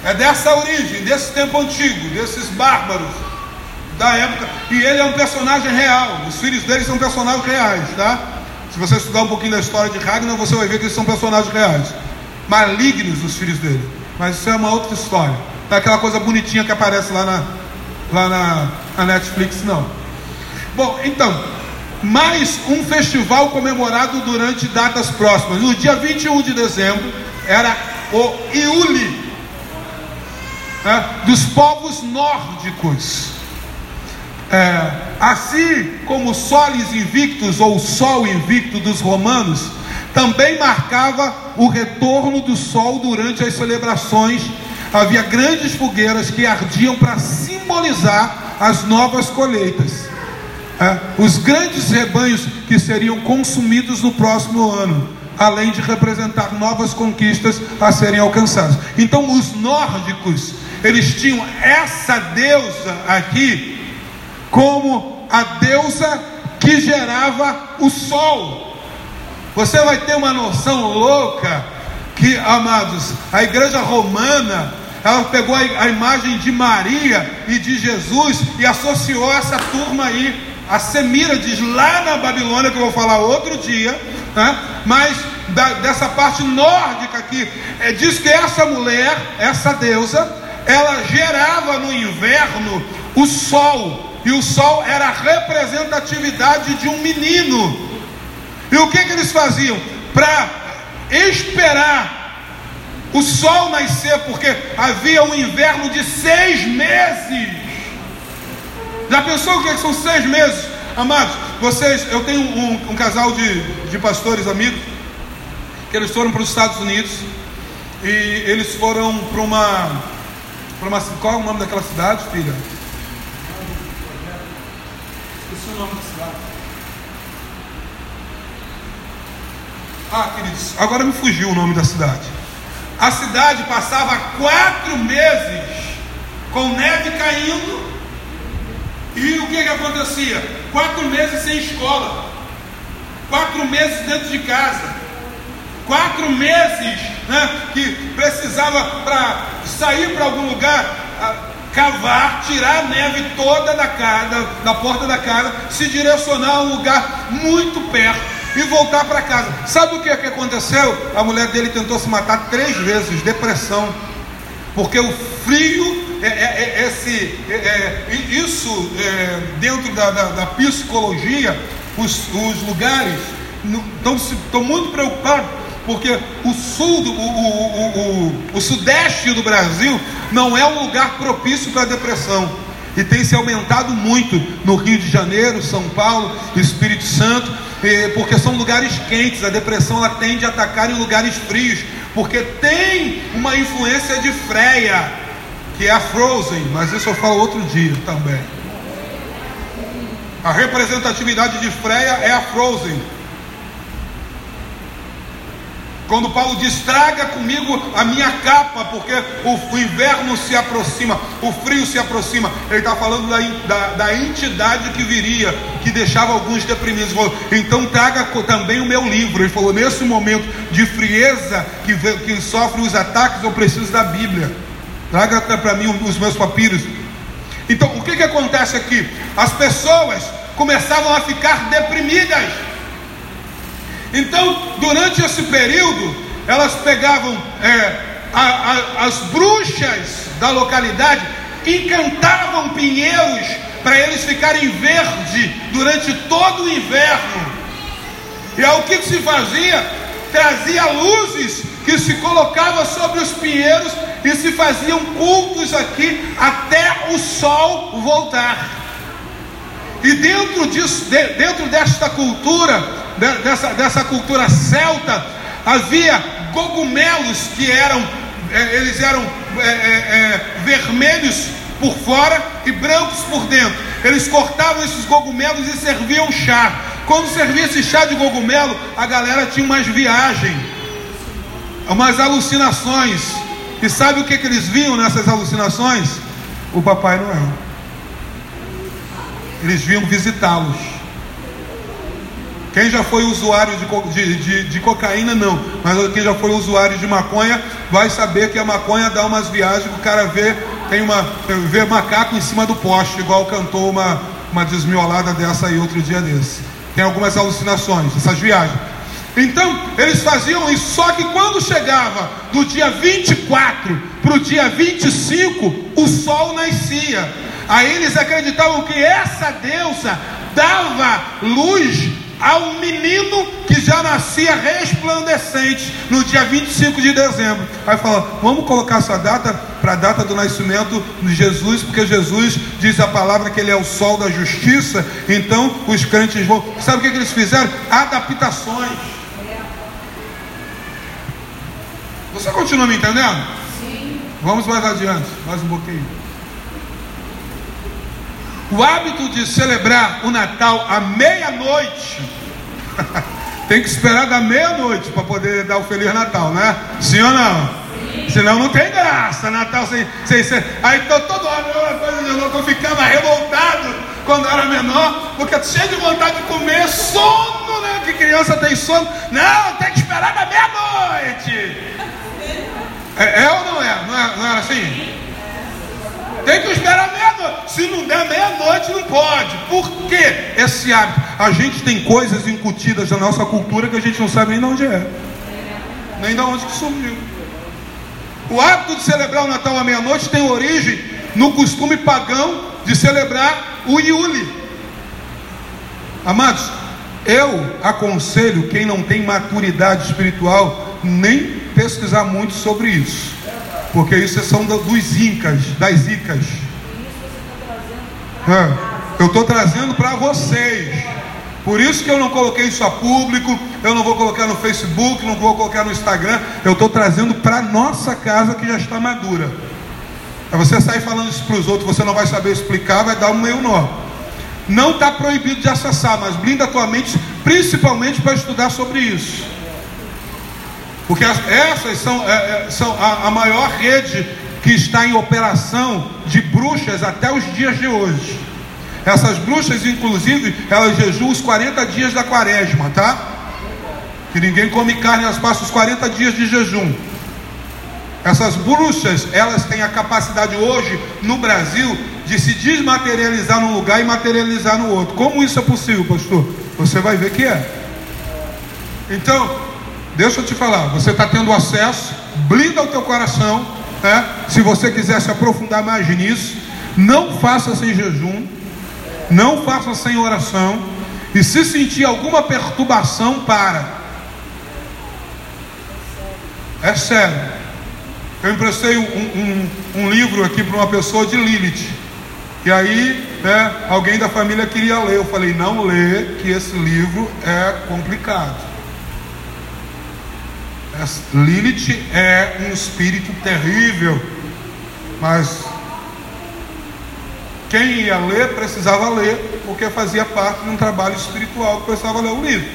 É dessa origem, desse tempo antigo, desses bárbaros da época. E ele é um personagem real. Os filhos dele são personagens reais, tá? Se você estudar um pouquinho da história de Ragnar, você vai ver que eles são personagens reais. Malignos os filhos dele. Mas isso é uma outra história. Não é aquela coisa bonitinha que aparece lá na, lá na, na Netflix, não. Bom, então, mais um festival comemorado durante datas próximas. No dia 21 de dezembro era o Iuli, né, dos povos nórdicos. É, assim como Solis Invictus ou Sol Invicto dos romanos, também marcava o retorno do sol durante as celebrações. Havia grandes fogueiras que ardiam para simbolizar as novas colheitas. É, os grandes rebanhos que seriam consumidos no próximo ano, além de representar novas conquistas a serem alcançadas. Então, os nórdicos, eles tinham essa deusa aqui como a deusa que gerava o sol. Você vai ter uma noção louca que, amados, a igreja romana, ela pegou a, imagem de Maria e de Jesus e associou essa turma aí a Semírades lá na Babilônia, que eu vou falar outro dia, né? mas da, dessa parte nórdica aqui, é, diz que essa mulher, essa deusa, ela gerava no inverno o sol, e o sol era a representatividade de um menino. E o que, que eles faziam? Para esperar o sol nascer, porque havia um inverno de seis meses. Já pensou o que são seis meses? Amados, vocês, eu tenho um, um casal de, de pastores amigos, que eles foram para os Estados Unidos, e eles foram para uma, para uma. Qual é o nome daquela cidade, filha? Esqueci o nome da cidade. Ah, queridos, agora me fugiu o nome da cidade. A cidade passava quatro meses com neve caindo. E o que, que acontecia? Quatro meses sem escola, quatro meses dentro de casa, quatro meses né, que precisava para sair para algum lugar, cavar, tirar a neve toda da casa, da porta da casa, se direcionar a um lugar muito perto e voltar para casa. Sabe o que, que aconteceu? A mulher dele tentou se matar três vezes, depressão, porque o frio é, é, é, esse, é, é, isso dentro da, da, da, psicologia, os, os lugares estão muito preocupados, porque o sul, do, o, o, o, o sudeste do Brasil não é um lugar propício para depressão. E tem se aumentado muito no Rio de Janeiro, São Paulo, Espírito Santo, porque são lugares quentes. A depressão ela tende a atacar em lugares frios, porque tem uma influência de freia que é a Frozen, mas isso eu falo outro dia também. A representatividade de Freia é a Frozen. Quando Paulo diz: traga comigo a minha capa, porque o, inverno se aproxima, o frio se aproxima. Ele está falando da, da, da, entidade que viria, que deixava alguns deprimidos. Falou, então traga também o meu livro. Ele falou: nesse momento de frieza que, que sofre os ataques, eu preciso da Bíblia. Traga para mim os meus papiros. Então, o que, que acontece aqui? As pessoas começavam a ficar deprimidas. Então, durante esse período, elas pegavam é, a, a, as bruxas da localidade, encantavam pinheiros para eles ficarem verde durante todo o inverno. E aí o que, que se fazia? Trazia luzes que se colocava sobre os pinheiros e se faziam cultos aqui até o sol voltar. E dentro disso, dentro desta cultura, dessa, dessa cultura celta, havia cogumelos que eram, é, eles eram é, é, é, vermelhos por fora e brancos por dentro. Eles cortavam esses cogumelos e serviam chá. Quando servia esse chá de cogumelo, a galera tinha umas viagens, umas alucinações e sabe o que, que eles viam nessas alucinações? O Papai Noel. Eles vinham visitá-los. Quem já foi usuário de, de, de, de, cocaína, não. Mas quem já foi usuário de maconha vai saber que a maconha dá umas viagens que o cara vê, tem uma, vê macaco em cima do poste, igual cantou uma, uma desmiolada dessa aí outro dia desse. Tem algumas alucinações, essas viagens. Então, eles faziam isso, só que quando chegava do dia 24 para o dia 25, o sol nascia. Aí eles acreditavam que essa deusa dava luz ao menino que já nascia resplandecente no dia 25 de dezembro. Aí fala: vamos colocar essa data para a data do nascimento de Jesus, porque Jesus diz a palavra que ele é o sol da justiça. Então os crentes vão. Sabe o que, que eles fizeram? Adaptações. Você continua me entendendo? Sim. Vamos mais adiante, mais um pouquinho. O hábito de celebrar o Natal à meia-noite. tem que esperar da meia-noite para poder dar o Feliz Natal, né? Sim ou não? Sim. Senão não tem graça. Natal sem. sem, sem... Aí tô todo ano, uma coisa de louco. Eu ficava revoltado quando era menor, porque cheio de vontade de comer, sono, né? Que criança tem sono. Não, tem que esperar da meia-noite. É, é, ou não é? Não é, não é assim? Tem que esperar meia-noite. Se não der meia-noite, não pode. Por que esse hábito? A gente tem coisas incutidas na nossa cultura que a gente não sabe nem de onde é. Nem de onde que surgiu. O hábito de celebrar o Natal à meia-noite tem origem no costume pagão de celebrar o Iule. Amados, eu aconselho quem não tem maturidade espiritual nem pesquisar muito sobre isso. Porque isso são dos incas, das icas. É, eu estou trazendo para vocês. Por isso que eu não coloquei isso a público, eu não vou colocar no Facebook, não vou colocar no Instagram, eu estou trazendo para nossa casa que já está madura. É você sair falando isso para os outros, você não vai saber explicar, vai dar um meio nó. Não está proibido de acessar, mas blinda a tua mente, principalmente para estudar sobre isso. Porque essas são, é, é, são a, a maior rede que está em operação de bruxas até os dias de hoje. Essas bruxas, inclusive, elas jejuam os 40 dias da quaresma, tá? Que ninguém come carne, elas passam os 40 dias de jejum. Essas bruxas, elas têm a capacidade hoje no Brasil de se desmaterializar num lugar e materializar no outro. Como isso é possível, pastor? Você vai ver que é. Então, Deixa eu te falar, você está tendo acesso, blinda o teu coração, né? se você quiser se aprofundar mais nisso, não faça sem jejum, não faça sem oração, e se sentir alguma perturbação, para. É sério. Eu emprestei um, um, um livro aqui para uma pessoa de Lilith. E aí, né, alguém da família queria ler. Eu falei, não lê, que esse livro é complicado. Lilith é um espírito terrível, mas quem ia ler precisava ler, porque fazia parte de um trabalho espiritual que precisava ler o livro.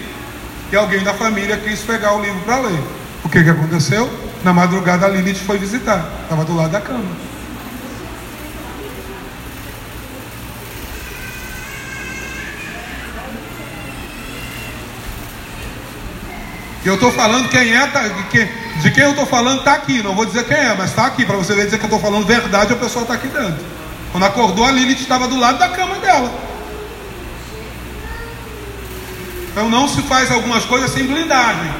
E alguém da família quis pegar o livro para ler. O que, que aconteceu? Na madrugada a Lilith foi visitar, estava do lado da cama. Eu estou falando quem é, tá, de, de quem eu estou falando está aqui. Não vou dizer quem é, mas está aqui. Para você ver dizer que eu estou falando verdade, a pessoa está aqui dentro. Quando acordou, a Lilith estava do lado da cama dela. Então não se faz algumas coisas sem blindagem.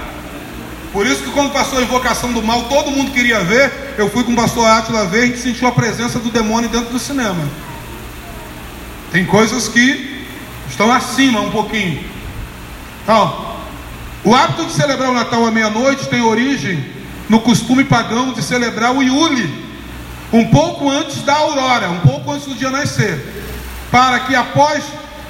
Por isso que quando passou a invocação do mal, todo mundo queria ver. Eu fui com o pastor Átila ver e sentiu a presença do demônio dentro do cinema. Tem coisas que estão acima um pouquinho. Então, o hábito de celebrar o Natal à meia-noite tem origem no costume pagão de celebrar o Iule, um pouco antes da aurora, um pouco antes do dia nascer, para que após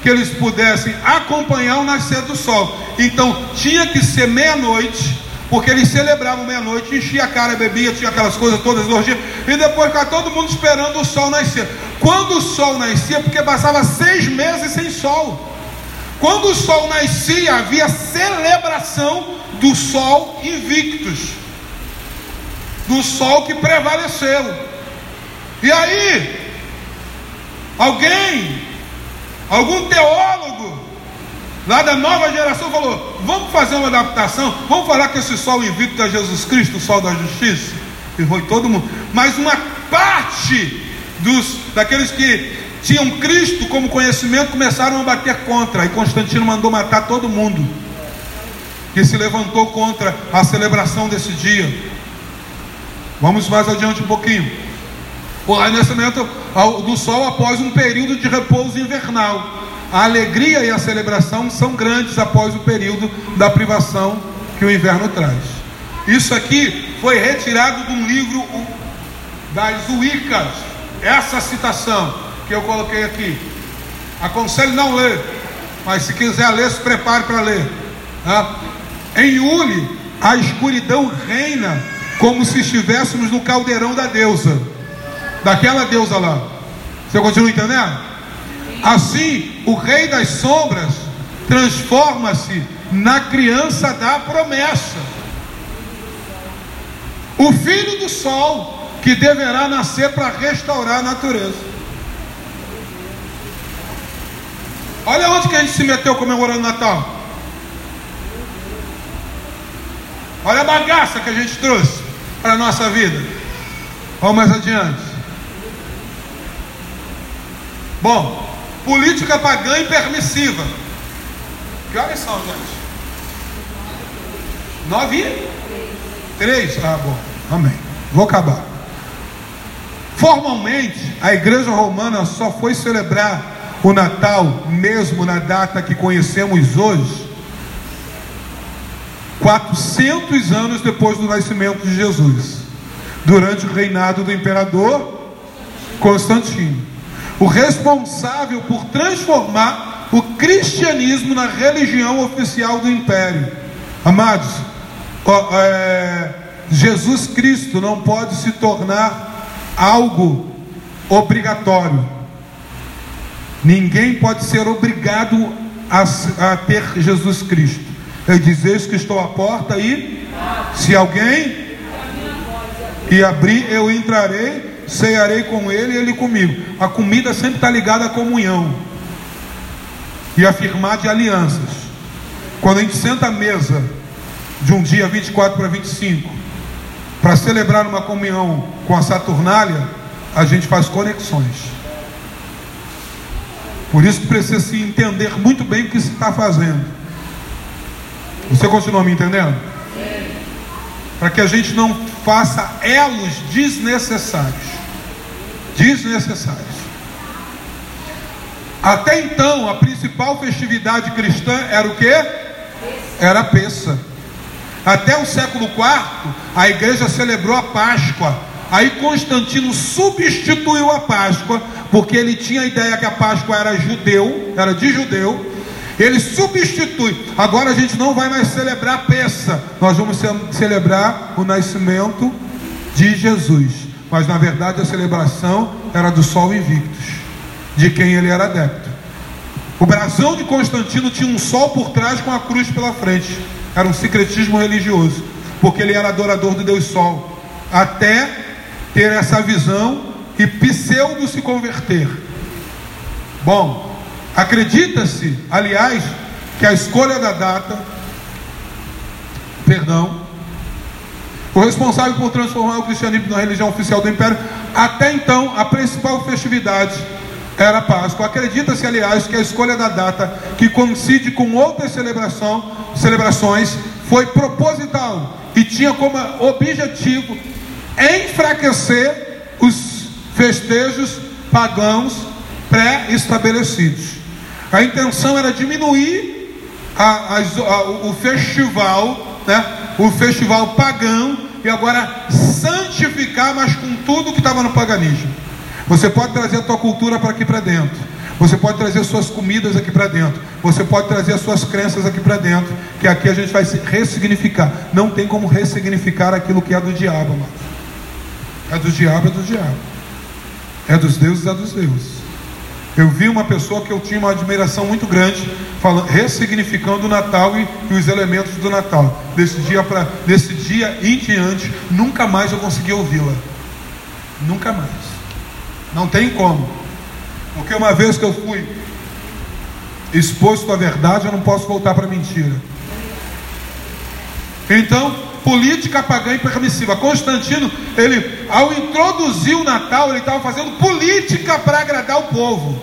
que eles pudessem acompanhar o nascer do sol. Então tinha que ser meia-noite, porque eles celebravam meia-noite, enchia a cara, bebia, tinha aquelas coisas todas, orgia, e depois ficava todo mundo esperando o sol nascer. Quando o sol nascia, porque passava seis meses sem sol. Quando o sol nascia, havia celebração do sol invictus, do sol que prevaleceu. E aí, alguém, algum teólogo, lá da nova geração falou: vamos fazer uma adaptação, vamos falar que esse sol invicto é Jesus Cristo, o sol da justiça. E foi todo mundo. Mas uma parte dos daqueles que tinham Cristo como conhecimento começaram a bater contra. E Constantino mandou matar todo mundo que se levantou contra a celebração desse dia. Vamos mais adiante um pouquinho. O renascimento do sol após um período de repouso invernal. A alegria e a celebração são grandes após o período da privação que o inverno traz. Isso aqui foi retirado de um livro das Wiccas. Essa citação que eu coloquei aqui. Aconselho não ler, mas se quiser ler, se prepare para ler. Tá? Em Uli, a escuridão reina como se estivéssemos no caldeirão da deusa, daquela deusa lá. Você continua entendendo? Assim, o rei das sombras transforma-se na criança da promessa. O filho do sol que deverá nascer para restaurar a natureza. Olha onde que a gente se meteu comemorando Natal. Olha a bagaça que a gente trouxe para a nossa vida. Vamos mais adiante. Bom, política pagã e permissiva. Que horas são, gente? Nove? Três? Ah, bom. Amém. Vou acabar. Formalmente, a igreja romana só foi celebrar o Natal, mesmo na data que conhecemos hoje, 400 anos depois do nascimento de Jesus, durante o reinado do imperador Constantino, o responsável por transformar o cristianismo na religião oficial do império. Amados, é, Jesus Cristo não pode se tornar algo obrigatório. Ninguém pode ser obrigado a, a ter Jesus Cristo. Ele diz: Eis que estou à porta e se alguém e abrir, eu entrarei, cearei com ele e ele comigo. A comida sempre está ligada à comunhão e afirmar de alianças. Quando a gente senta à mesa de um dia 24 para 25 para celebrar uma comunhão com a Saturnália, a gente faz conexões. Por isso precisa se entender muito bem o que se está fazendo. Você continua me entendendo? Para que a gente não faça elos desnecessários. Desnecessários. Até então, a principal festividade cristã era o que? Era a peça. Até o século IV, a igreja celebrou a Páscoa. Aí Constantino substituiu a Páscoa porque ele tinha a ideia que a Páscoa era judeu, era de judeu. Ele substitui. Agora a gente não vai mais celebrar a peça, nós vamos celebrar o nascimento de Jesus. Mas na verdade a celebração era do sol invictus, de quem ele era adepto. O brasão de Constantino tinha um sol por trás com a cruz pela frente. Era um secretismo religioso, porque ele era adorador do Deus Sol. Até ter essa visão e pseudo se converter. Bom, acredita-se, aliás, que a escolha da data, perdão, o responsável por transformar o cristianismo na religião oficial do império, até então a principal festividade era Páscoa. Acredita-se, aliás, que a escolha da data, que coincide com outras celebração, celebrações, foi proposital e tinha como objetivo enfraquecer os festejos pagãos pré-estabelecidos. A intenção era diminuir a, a, a, o festival, né? o festival pagão, e agora santificar, mas com tudo que estava no paganismo. Você pode trazer a tua cultura para aqui para dentro. Você pode trazer suas comidas aqui para dentro. Você pode trazer as suas crenças aqui para dentro. Que aqui a gente vai ressignificar. Não tem como ressignificar aquilo que é do diabo, mano. É do diabo, é do diabo. É dos deuses, é dos deuses. Eu vi uma pessoa que eu tinha uma admiração muito grande, falando, ressignificando o Natal e, e os elementos do Natal. Desse dia, pra, desse dia em diante, nunca mais eu consegui ouvi-la. Nunca mais. Não tem como. Porque uma vez que eu fui exposto à verdade, eu não posso voltar para a mentira. Então, política pagã e permissiva. Constantino, ele, ao introduzir o Natal, ele estava fazendo política para agradar o povo.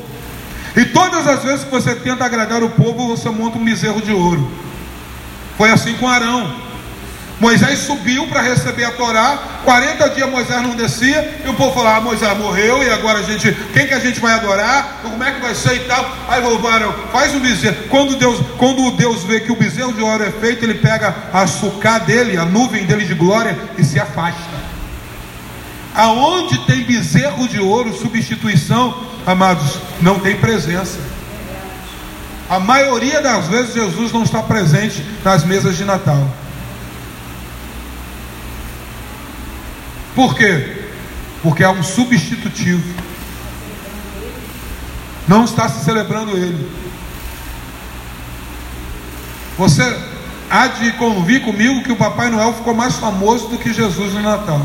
E todas as vezes que você tenta agradar o povo, você monta um bezerro de ouro. Foi assim com Arão. Moisés subiu para receber a Torá, 40 dias Moisés não descia, e o povo falou: ah, Moisés morreu, e agora a gente, quem que a gente vai adorar? Como é que vai ser e tal? Aí voltaram, faz o bezerro. Quando Deus, quando Deus vê que o bezerro de ouro é feito, ele pega a sucá dele, a nuvem dele de glória, e se afasta. Aonde tem bezerro de ouro, substituição, amados, não tem presença. A maioria das vezes Jesus não está presente nas mesas de Natal. Por quê? Porque há um substitutivo. Não está se celebrando ele. Você há de convir comigo que o Papai Noel ficou mais famoso do que Jesus no Natal.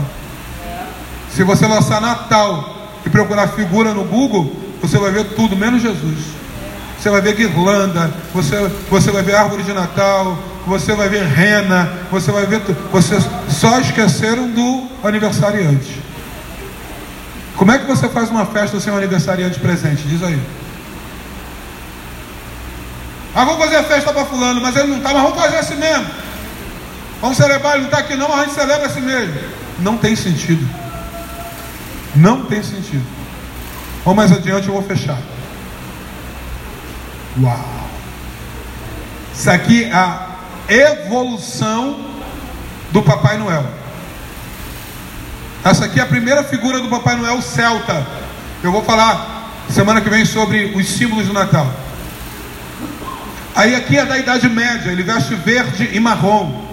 Se você lançar Natal e procurar figura no Google, você vai ver tudo menos Jesus. Você vai ver guirlanda, você, você vai ver árvore de Natal, você vai ver rena, você vai ver. Vocês só esqueceram do aniversariante. Como é que você faz uma festa sem um aniversariante presente? Diz aí. Ah, vamos fazer a festa para fulano, mas ele não está, mas vamos fazer assim mesmo. Vamos celebrar, ele não está aqui não, mas a gente celebra assim mesmo. Não tem sentido. Não tem sentido. Vamos mais adiante, eu vou fechar. Uau! Isso aqui é a evolução do Papai Noel. Essa aqui é a primeira figura do Papai Noel celta. Eu vou falar semana que vem sobre os símbolos do Natal. Aí aqui é da Idade Média, ele veste verde e marrom.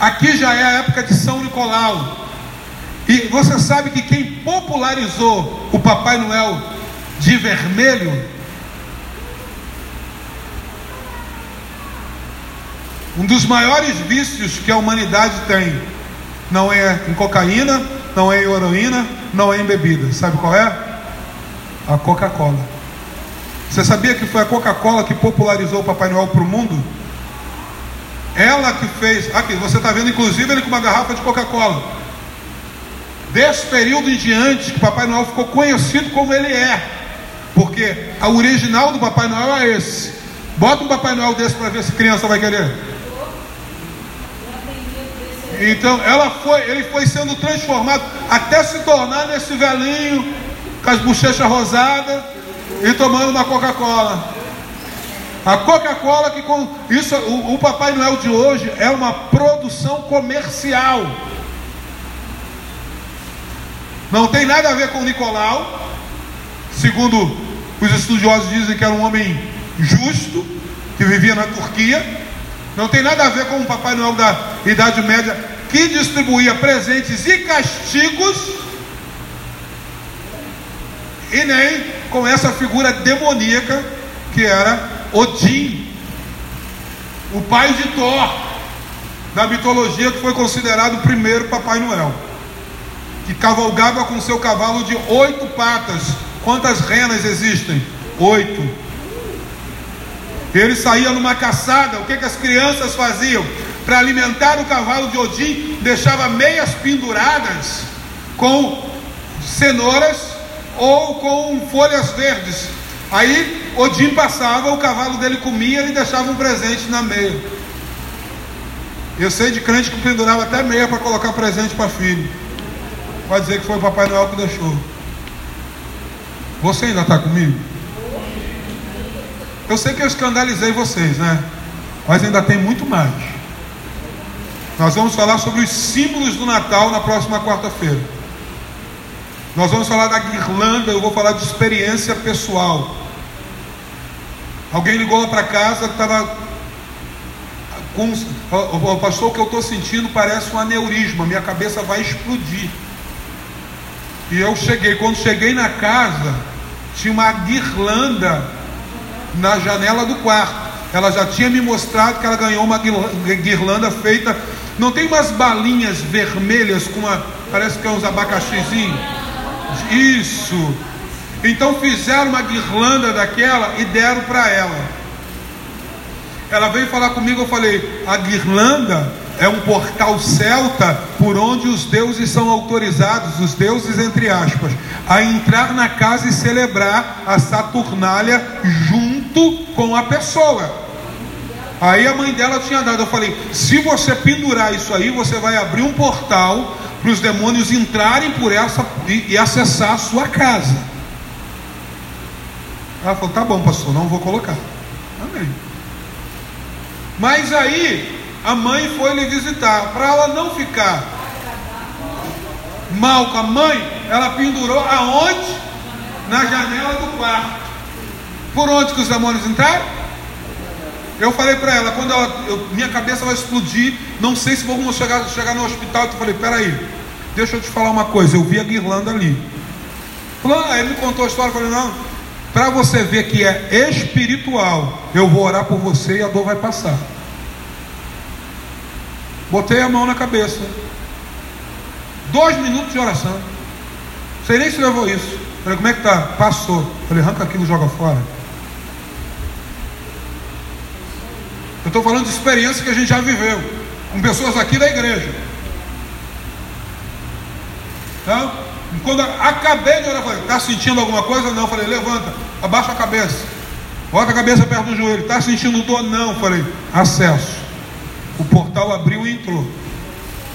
Aqui já é a época de São Nicolau. E você sabe que quem popularizou o Papai Noel de vermelho Um dos maiores vícios que a humanidade tem não é em cocaína, não é em heroína, não é em bebida. Sabe qual é? A Coca-Cola. Você sabia que foi a Coca-Cola que popularizou o Papai Noel para o mundo? Ela que fez. Aqui, você está vendo inclusive ele com uma garrafa de Coca-Cola. Desse período em diante que Papai Noel ficou conhecido como ele é. Porque a original do Papai Noel é esse. Bota um Papai Noel desse para ver se criança vai querer. Então ela foi, ele foi sendo transformado até se tornar nesse velhinho com as bochechas rosadas e tomando uma Coca-Cola. A Coca-Cola que com isso o, o Papai Noel de hoje é uma produção comercial. Não tem nada a ver com Nicolau, segundo os estudiosos dizem que era um homem justo que vivia na Turquia. Não tem nada a ver com o Papai Noel da Idade Média que distribuía presentes e castigos, e nem com essa figura demoníaca que era Odin, o pai de Thor, da mitologia que foi considerado o primeiro Papai Noel, que cavalgava com seu cavalo de oito patas. Quantas renas existem? Oito. Ele saía numa caçada, o que, que as crianças faziam? Para alimentar o cavalo de Odin, deixava meias penduradas com cenouras ou com folhas verdes. Aí Odin passava, o cavalo dele comia e deixava um presente na meia. Eu sei de crente que pendurava até meia para colocar presente para filho. Pode dizer que foi o Papai Noel que deixou. Você ainda está comigo? Eu sei que eu escandalizei vocês, né? Mas ainda tem muito mais. Nós vamos falar sobre os símbolos do Natal na próxima quarta-feira. Nós vamos falar da guirlanda, eu vou falar de experiência pessoal. Alguém ligou lá para casa estava com. O pastor, o que eu estou sentindo parece um aneurisma, minha cabeça vai explodir. E eu cheguei, quando cheguei na casa, tinha uma guirlanda na janela do quarto. Ela já tinha me mostrado que ela ganhou uma guirlanda feita. Não tem umas balinhas vermelhas com uma. Parece que é uns abacaxizinhos? Isso. Então fizeram uma guirlanda daquela e deram para ela. Ela veio falar comigo, eu falei: a guirlanda é um portal celta por onde os deuses são autorizados, os deuses entre aspas, a entrar na casa e celebrar a Saturnália junto com a pessoa. Aí a mãe dela tinha dado, eu falei: se você pendurar isso aí, você vai abrir um portal para os demônios entrarem por essa e, e acessar a sua casa. Ela falou: tá bom, pastor, não vou colocar. Amém. Mas aí a mãe foi lhe visitar, para ela não ficar mal com a mãe, ela pendurou aonde? Na janela do quarto. Por onde que os demônios entraram? Eu falei para ela, quando ela, eu, minha cabeça vai explodir, não sei se vou chegar, chegar no hospital. Eu falei, peraí, deixa eu te falar uma coisa, eu vi a guirlanda ali. Falou, ah, ele me contou a história, eu falei, não, para você ver que é espiritual, eu vou orar por você e a dor vai passar. Botei a mão na cabeça. Dois minutos de oração. Sei nem se levou isso. Falei, como é que tá? Passou. Falei, arranca aquilo e joga fora. Eu estou falando de experiência que a gente já viveu. Com pessoas aqui da igreja. Então, quando acabei de orar, falei, está sentindo alguma coisa? Não. Falei, levanta, abaixa a cabeça. Bota a cabeça perto do joelho. Está sentindo dor? Não. Falei, acesso. O portal abriu e entrou.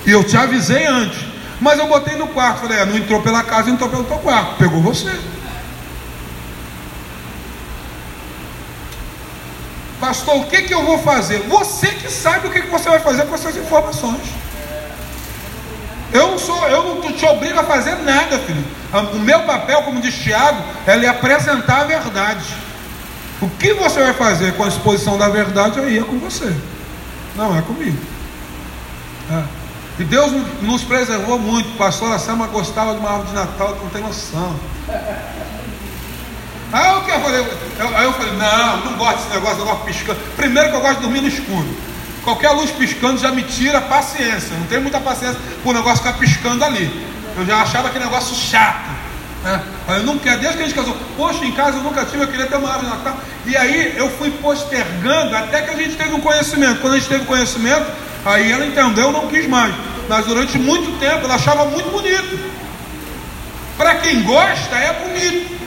E eu te avisei antes. Mas eu botei no quarto. Falei, é, não entrou pela casa, entrou pelo teu quarto. Pegou você. Pastor, o que, que eu vou fazer? Você que sabe o que, que você vai fazer com essas informações. Eu não sou, eu não te obrigo a fazer nada, filho. O meu papel, como diz Tiago, é lhe apresentar a verdade. O que você vai fazer com a exposição da verdade aí é com você. Não, é comigo. É. E Deus nos preservou muito. Pastora Sama gostava de uma árvore de Natal que não tem noção. Aí eu, eu, falei, eu, aí eu falei, não, não gosto desse negócio, negócio piscando. Primeiro que eu gosto de dormir no escuro. Qualquer luz piscando já me tira a paciência. Não tenho muita paciência por o negócio ficar piscando ali. Eu já achava aquele negócio chato. Né? Eu não quero, desde que a gente casou, poxa, em casa eu nunca tive, eu queria ter uma árvore de Natal. E aí eu fui postergando até que a gente teve um conhecimento. Quando a gente teve conhecimento, aí ela entendeu, não quis mais. Mas durante muito tempo ela achava muito bonito. Para quem gosta, é bonito.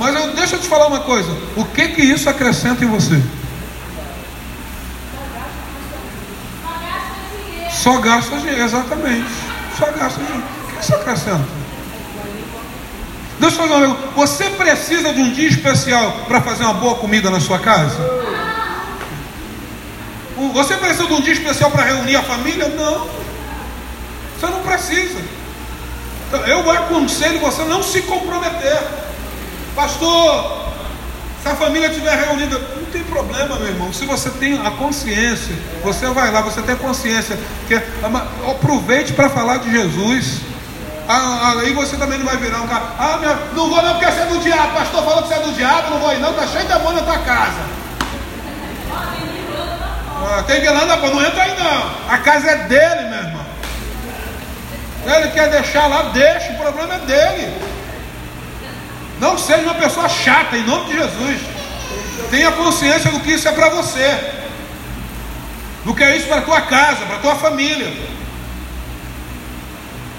Mas eu, deixa eu te falar uma coisa: o que que isso acrescenta em você? Só gasta dinheiro, exatamente. Só gasta dinheiro. O que isso acrescenta? Deixa eu fazer uma pergunta. Você precisa de um dia especial para fazer uma boa comida na sua casa? Você precisa de um dia especial para reunir a família? Não. Você não precisa. Eu aconselho você não se comprometer. Pastor, se a família estiver reunida, não tem problema, meu irmão. Se você tem a consciência, você vai lá, você tem consciência. Que aproveite para falar de Jesus. Ah, ah, aí você também não vai virar um cara. Ah, meu, não vou não porque você é do diabo. Pastor falou que você é do diabo, não vou ir não, tá cheio de amor na tua casa. Ah, tem guirlanda, não entra aí não. A casa é dele, meu irmão. Ele quer deixar lá, deixa, o problema é dele. Não seja uma pessoa chata, em nome de Jesus. Tenha consciência do que isso é para você. Do que é isso para tua casa, para tua família.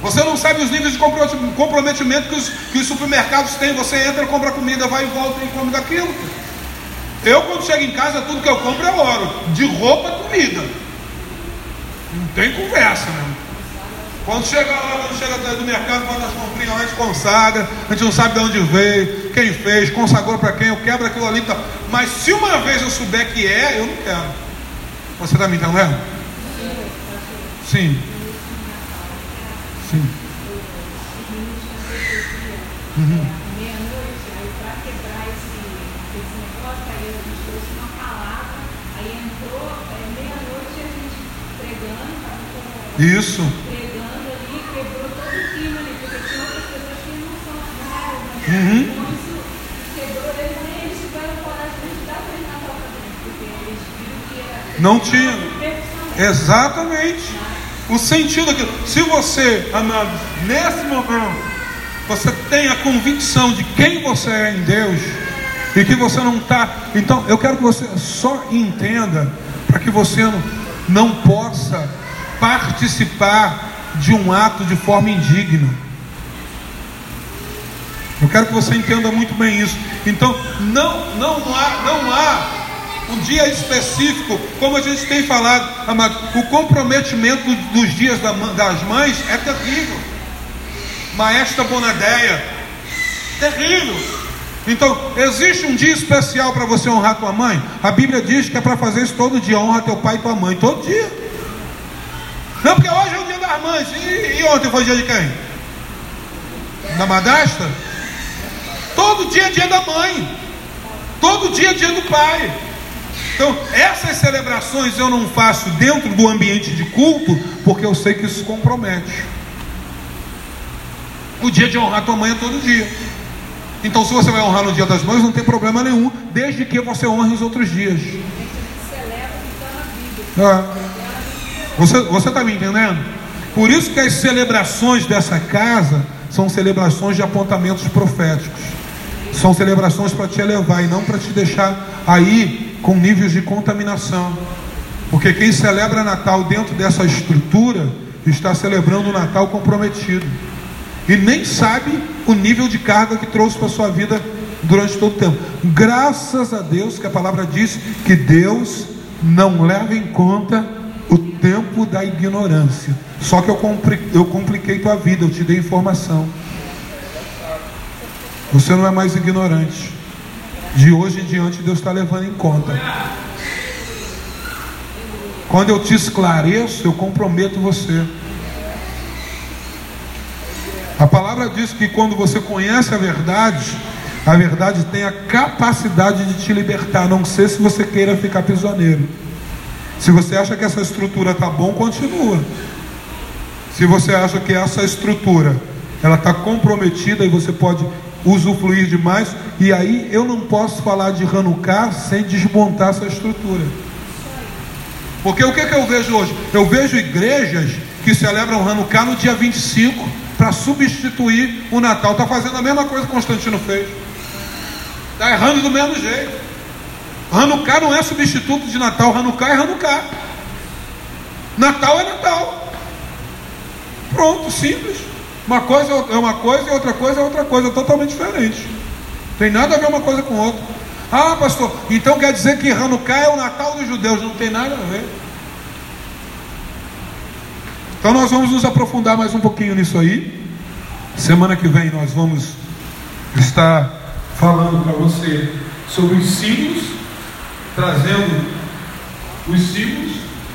Você não sabe os níveis de comprometimento que os, que os supermercados têm. Você entra, compra comida, vai e volta e come daquilo. Eu, quando chego em casa, tudo que eu compro é ouro. De roupa, comida. Não tem conversa, né? Quando chega lá, quando chega do mercado, faz as comprinhas, a gente consagra, a gente não sabe de onde veio, quem fez, consagrou para quem, eu quebro aquilo ali. Tá. Mas se uma vez eu souber que é, eu não quero. Você está me entendendo? Sim. Sim. Uhum. Isso. Pregando ali, quebrou todo o clima ali, porque tinha outras pessoas que não são assim, uhum. Então isso quebrou, eles nem eles tiveram coragem de dar para Natal para dentro, porque eles viram que era. Não tinha. Exatamente o sentido daquilo. Se você, amado, nesse momento, você tem a convicção de quem você é em Deus e que você não está. Então, eu quero que você só entenda para que você não, não possa participar de um ato de forma indigna. Eu quero que você entenda muito bem isso. Então, não, não há, não há um dia específico, como a gente tem falado, amado, o comprometimento dos dias das mães é terrível. Maestra Bonadeia, terrível. Então, existe um dia especial para você honrar tua mãe? A Bíblia diz que é para fazer isso todo dia, honra teu pai e tua mãe, todo dia. Não, porque hoje é o dia das mães. E, e ontem foi dia de quem? Da madrasta? Todo dia é dia da mãe. Todo dia é dia do pai. Então, essas celebrações eu não faço dentro do ambiente de culto, porque eu sei que isso compromete. O dia de honrar tua mãe é todo dia. Então, se você vai honrar no dia das mães, não tem problema nenhum, desde que você honre os outros dias. É. Você está me entendendo? Por isso que as celebrações dessa casa são celebrações de apontamentos proféticos. São celebrações para te elevar e não para te deixar aí com níveis de contaminação. Porque quem celebra Natal dentro dessa estrutura está celebrando o Natal comprometido. E nem sabe o nível de carga que trouxe para a sua vida durante todo o tempo. Graças a Deus que a palavra diz que Deus não leva em conta o tempo da ignorância. Só que eu, eu compliquei tua vida, eu te dei informação. Você não é mais ignorante. De hoje em diante, Deus está levando em conta. Quando eu te esclareço, eu comprometo você. A palavra diz que quando você conhece a verdade, a verdade tem a capacidade de te libertar, não ser se você queira ficar prisioneiro. Se você acha que essa estrutura está bom, continua. Se você acha que essa estrutura ela está comprometida e você pode usufruir demais. E aí eu não posso falar de Hanukkah sem desmontar essa estrutura. Porque o que, que eu vejo hoje? Eu vejo igrejas que celebram Hanukkah no dia 25 para substituir o Natal. Está fazendo a mesma coisa que Constantino fez. Está errando do mesmo jeito. Hanukkah não é substituto de Natal, Hanukkah é Hanukkah. Natal é Natal. Pronto, simples. Uma coisa é uma coisa e outra coisa é outra coisa, totalmente diferente. Tem nada a ver uma coisa com outra. Ah, pastor, então quer dizer que Hanukkah é o Natal dos judeus? Não tem nada a ver. Então nós vamos nos aprofundar mais um pouquinho nisso aí. Semana que vem nós vamos estar falando para você sobre os símbolos, trazendo os símbolos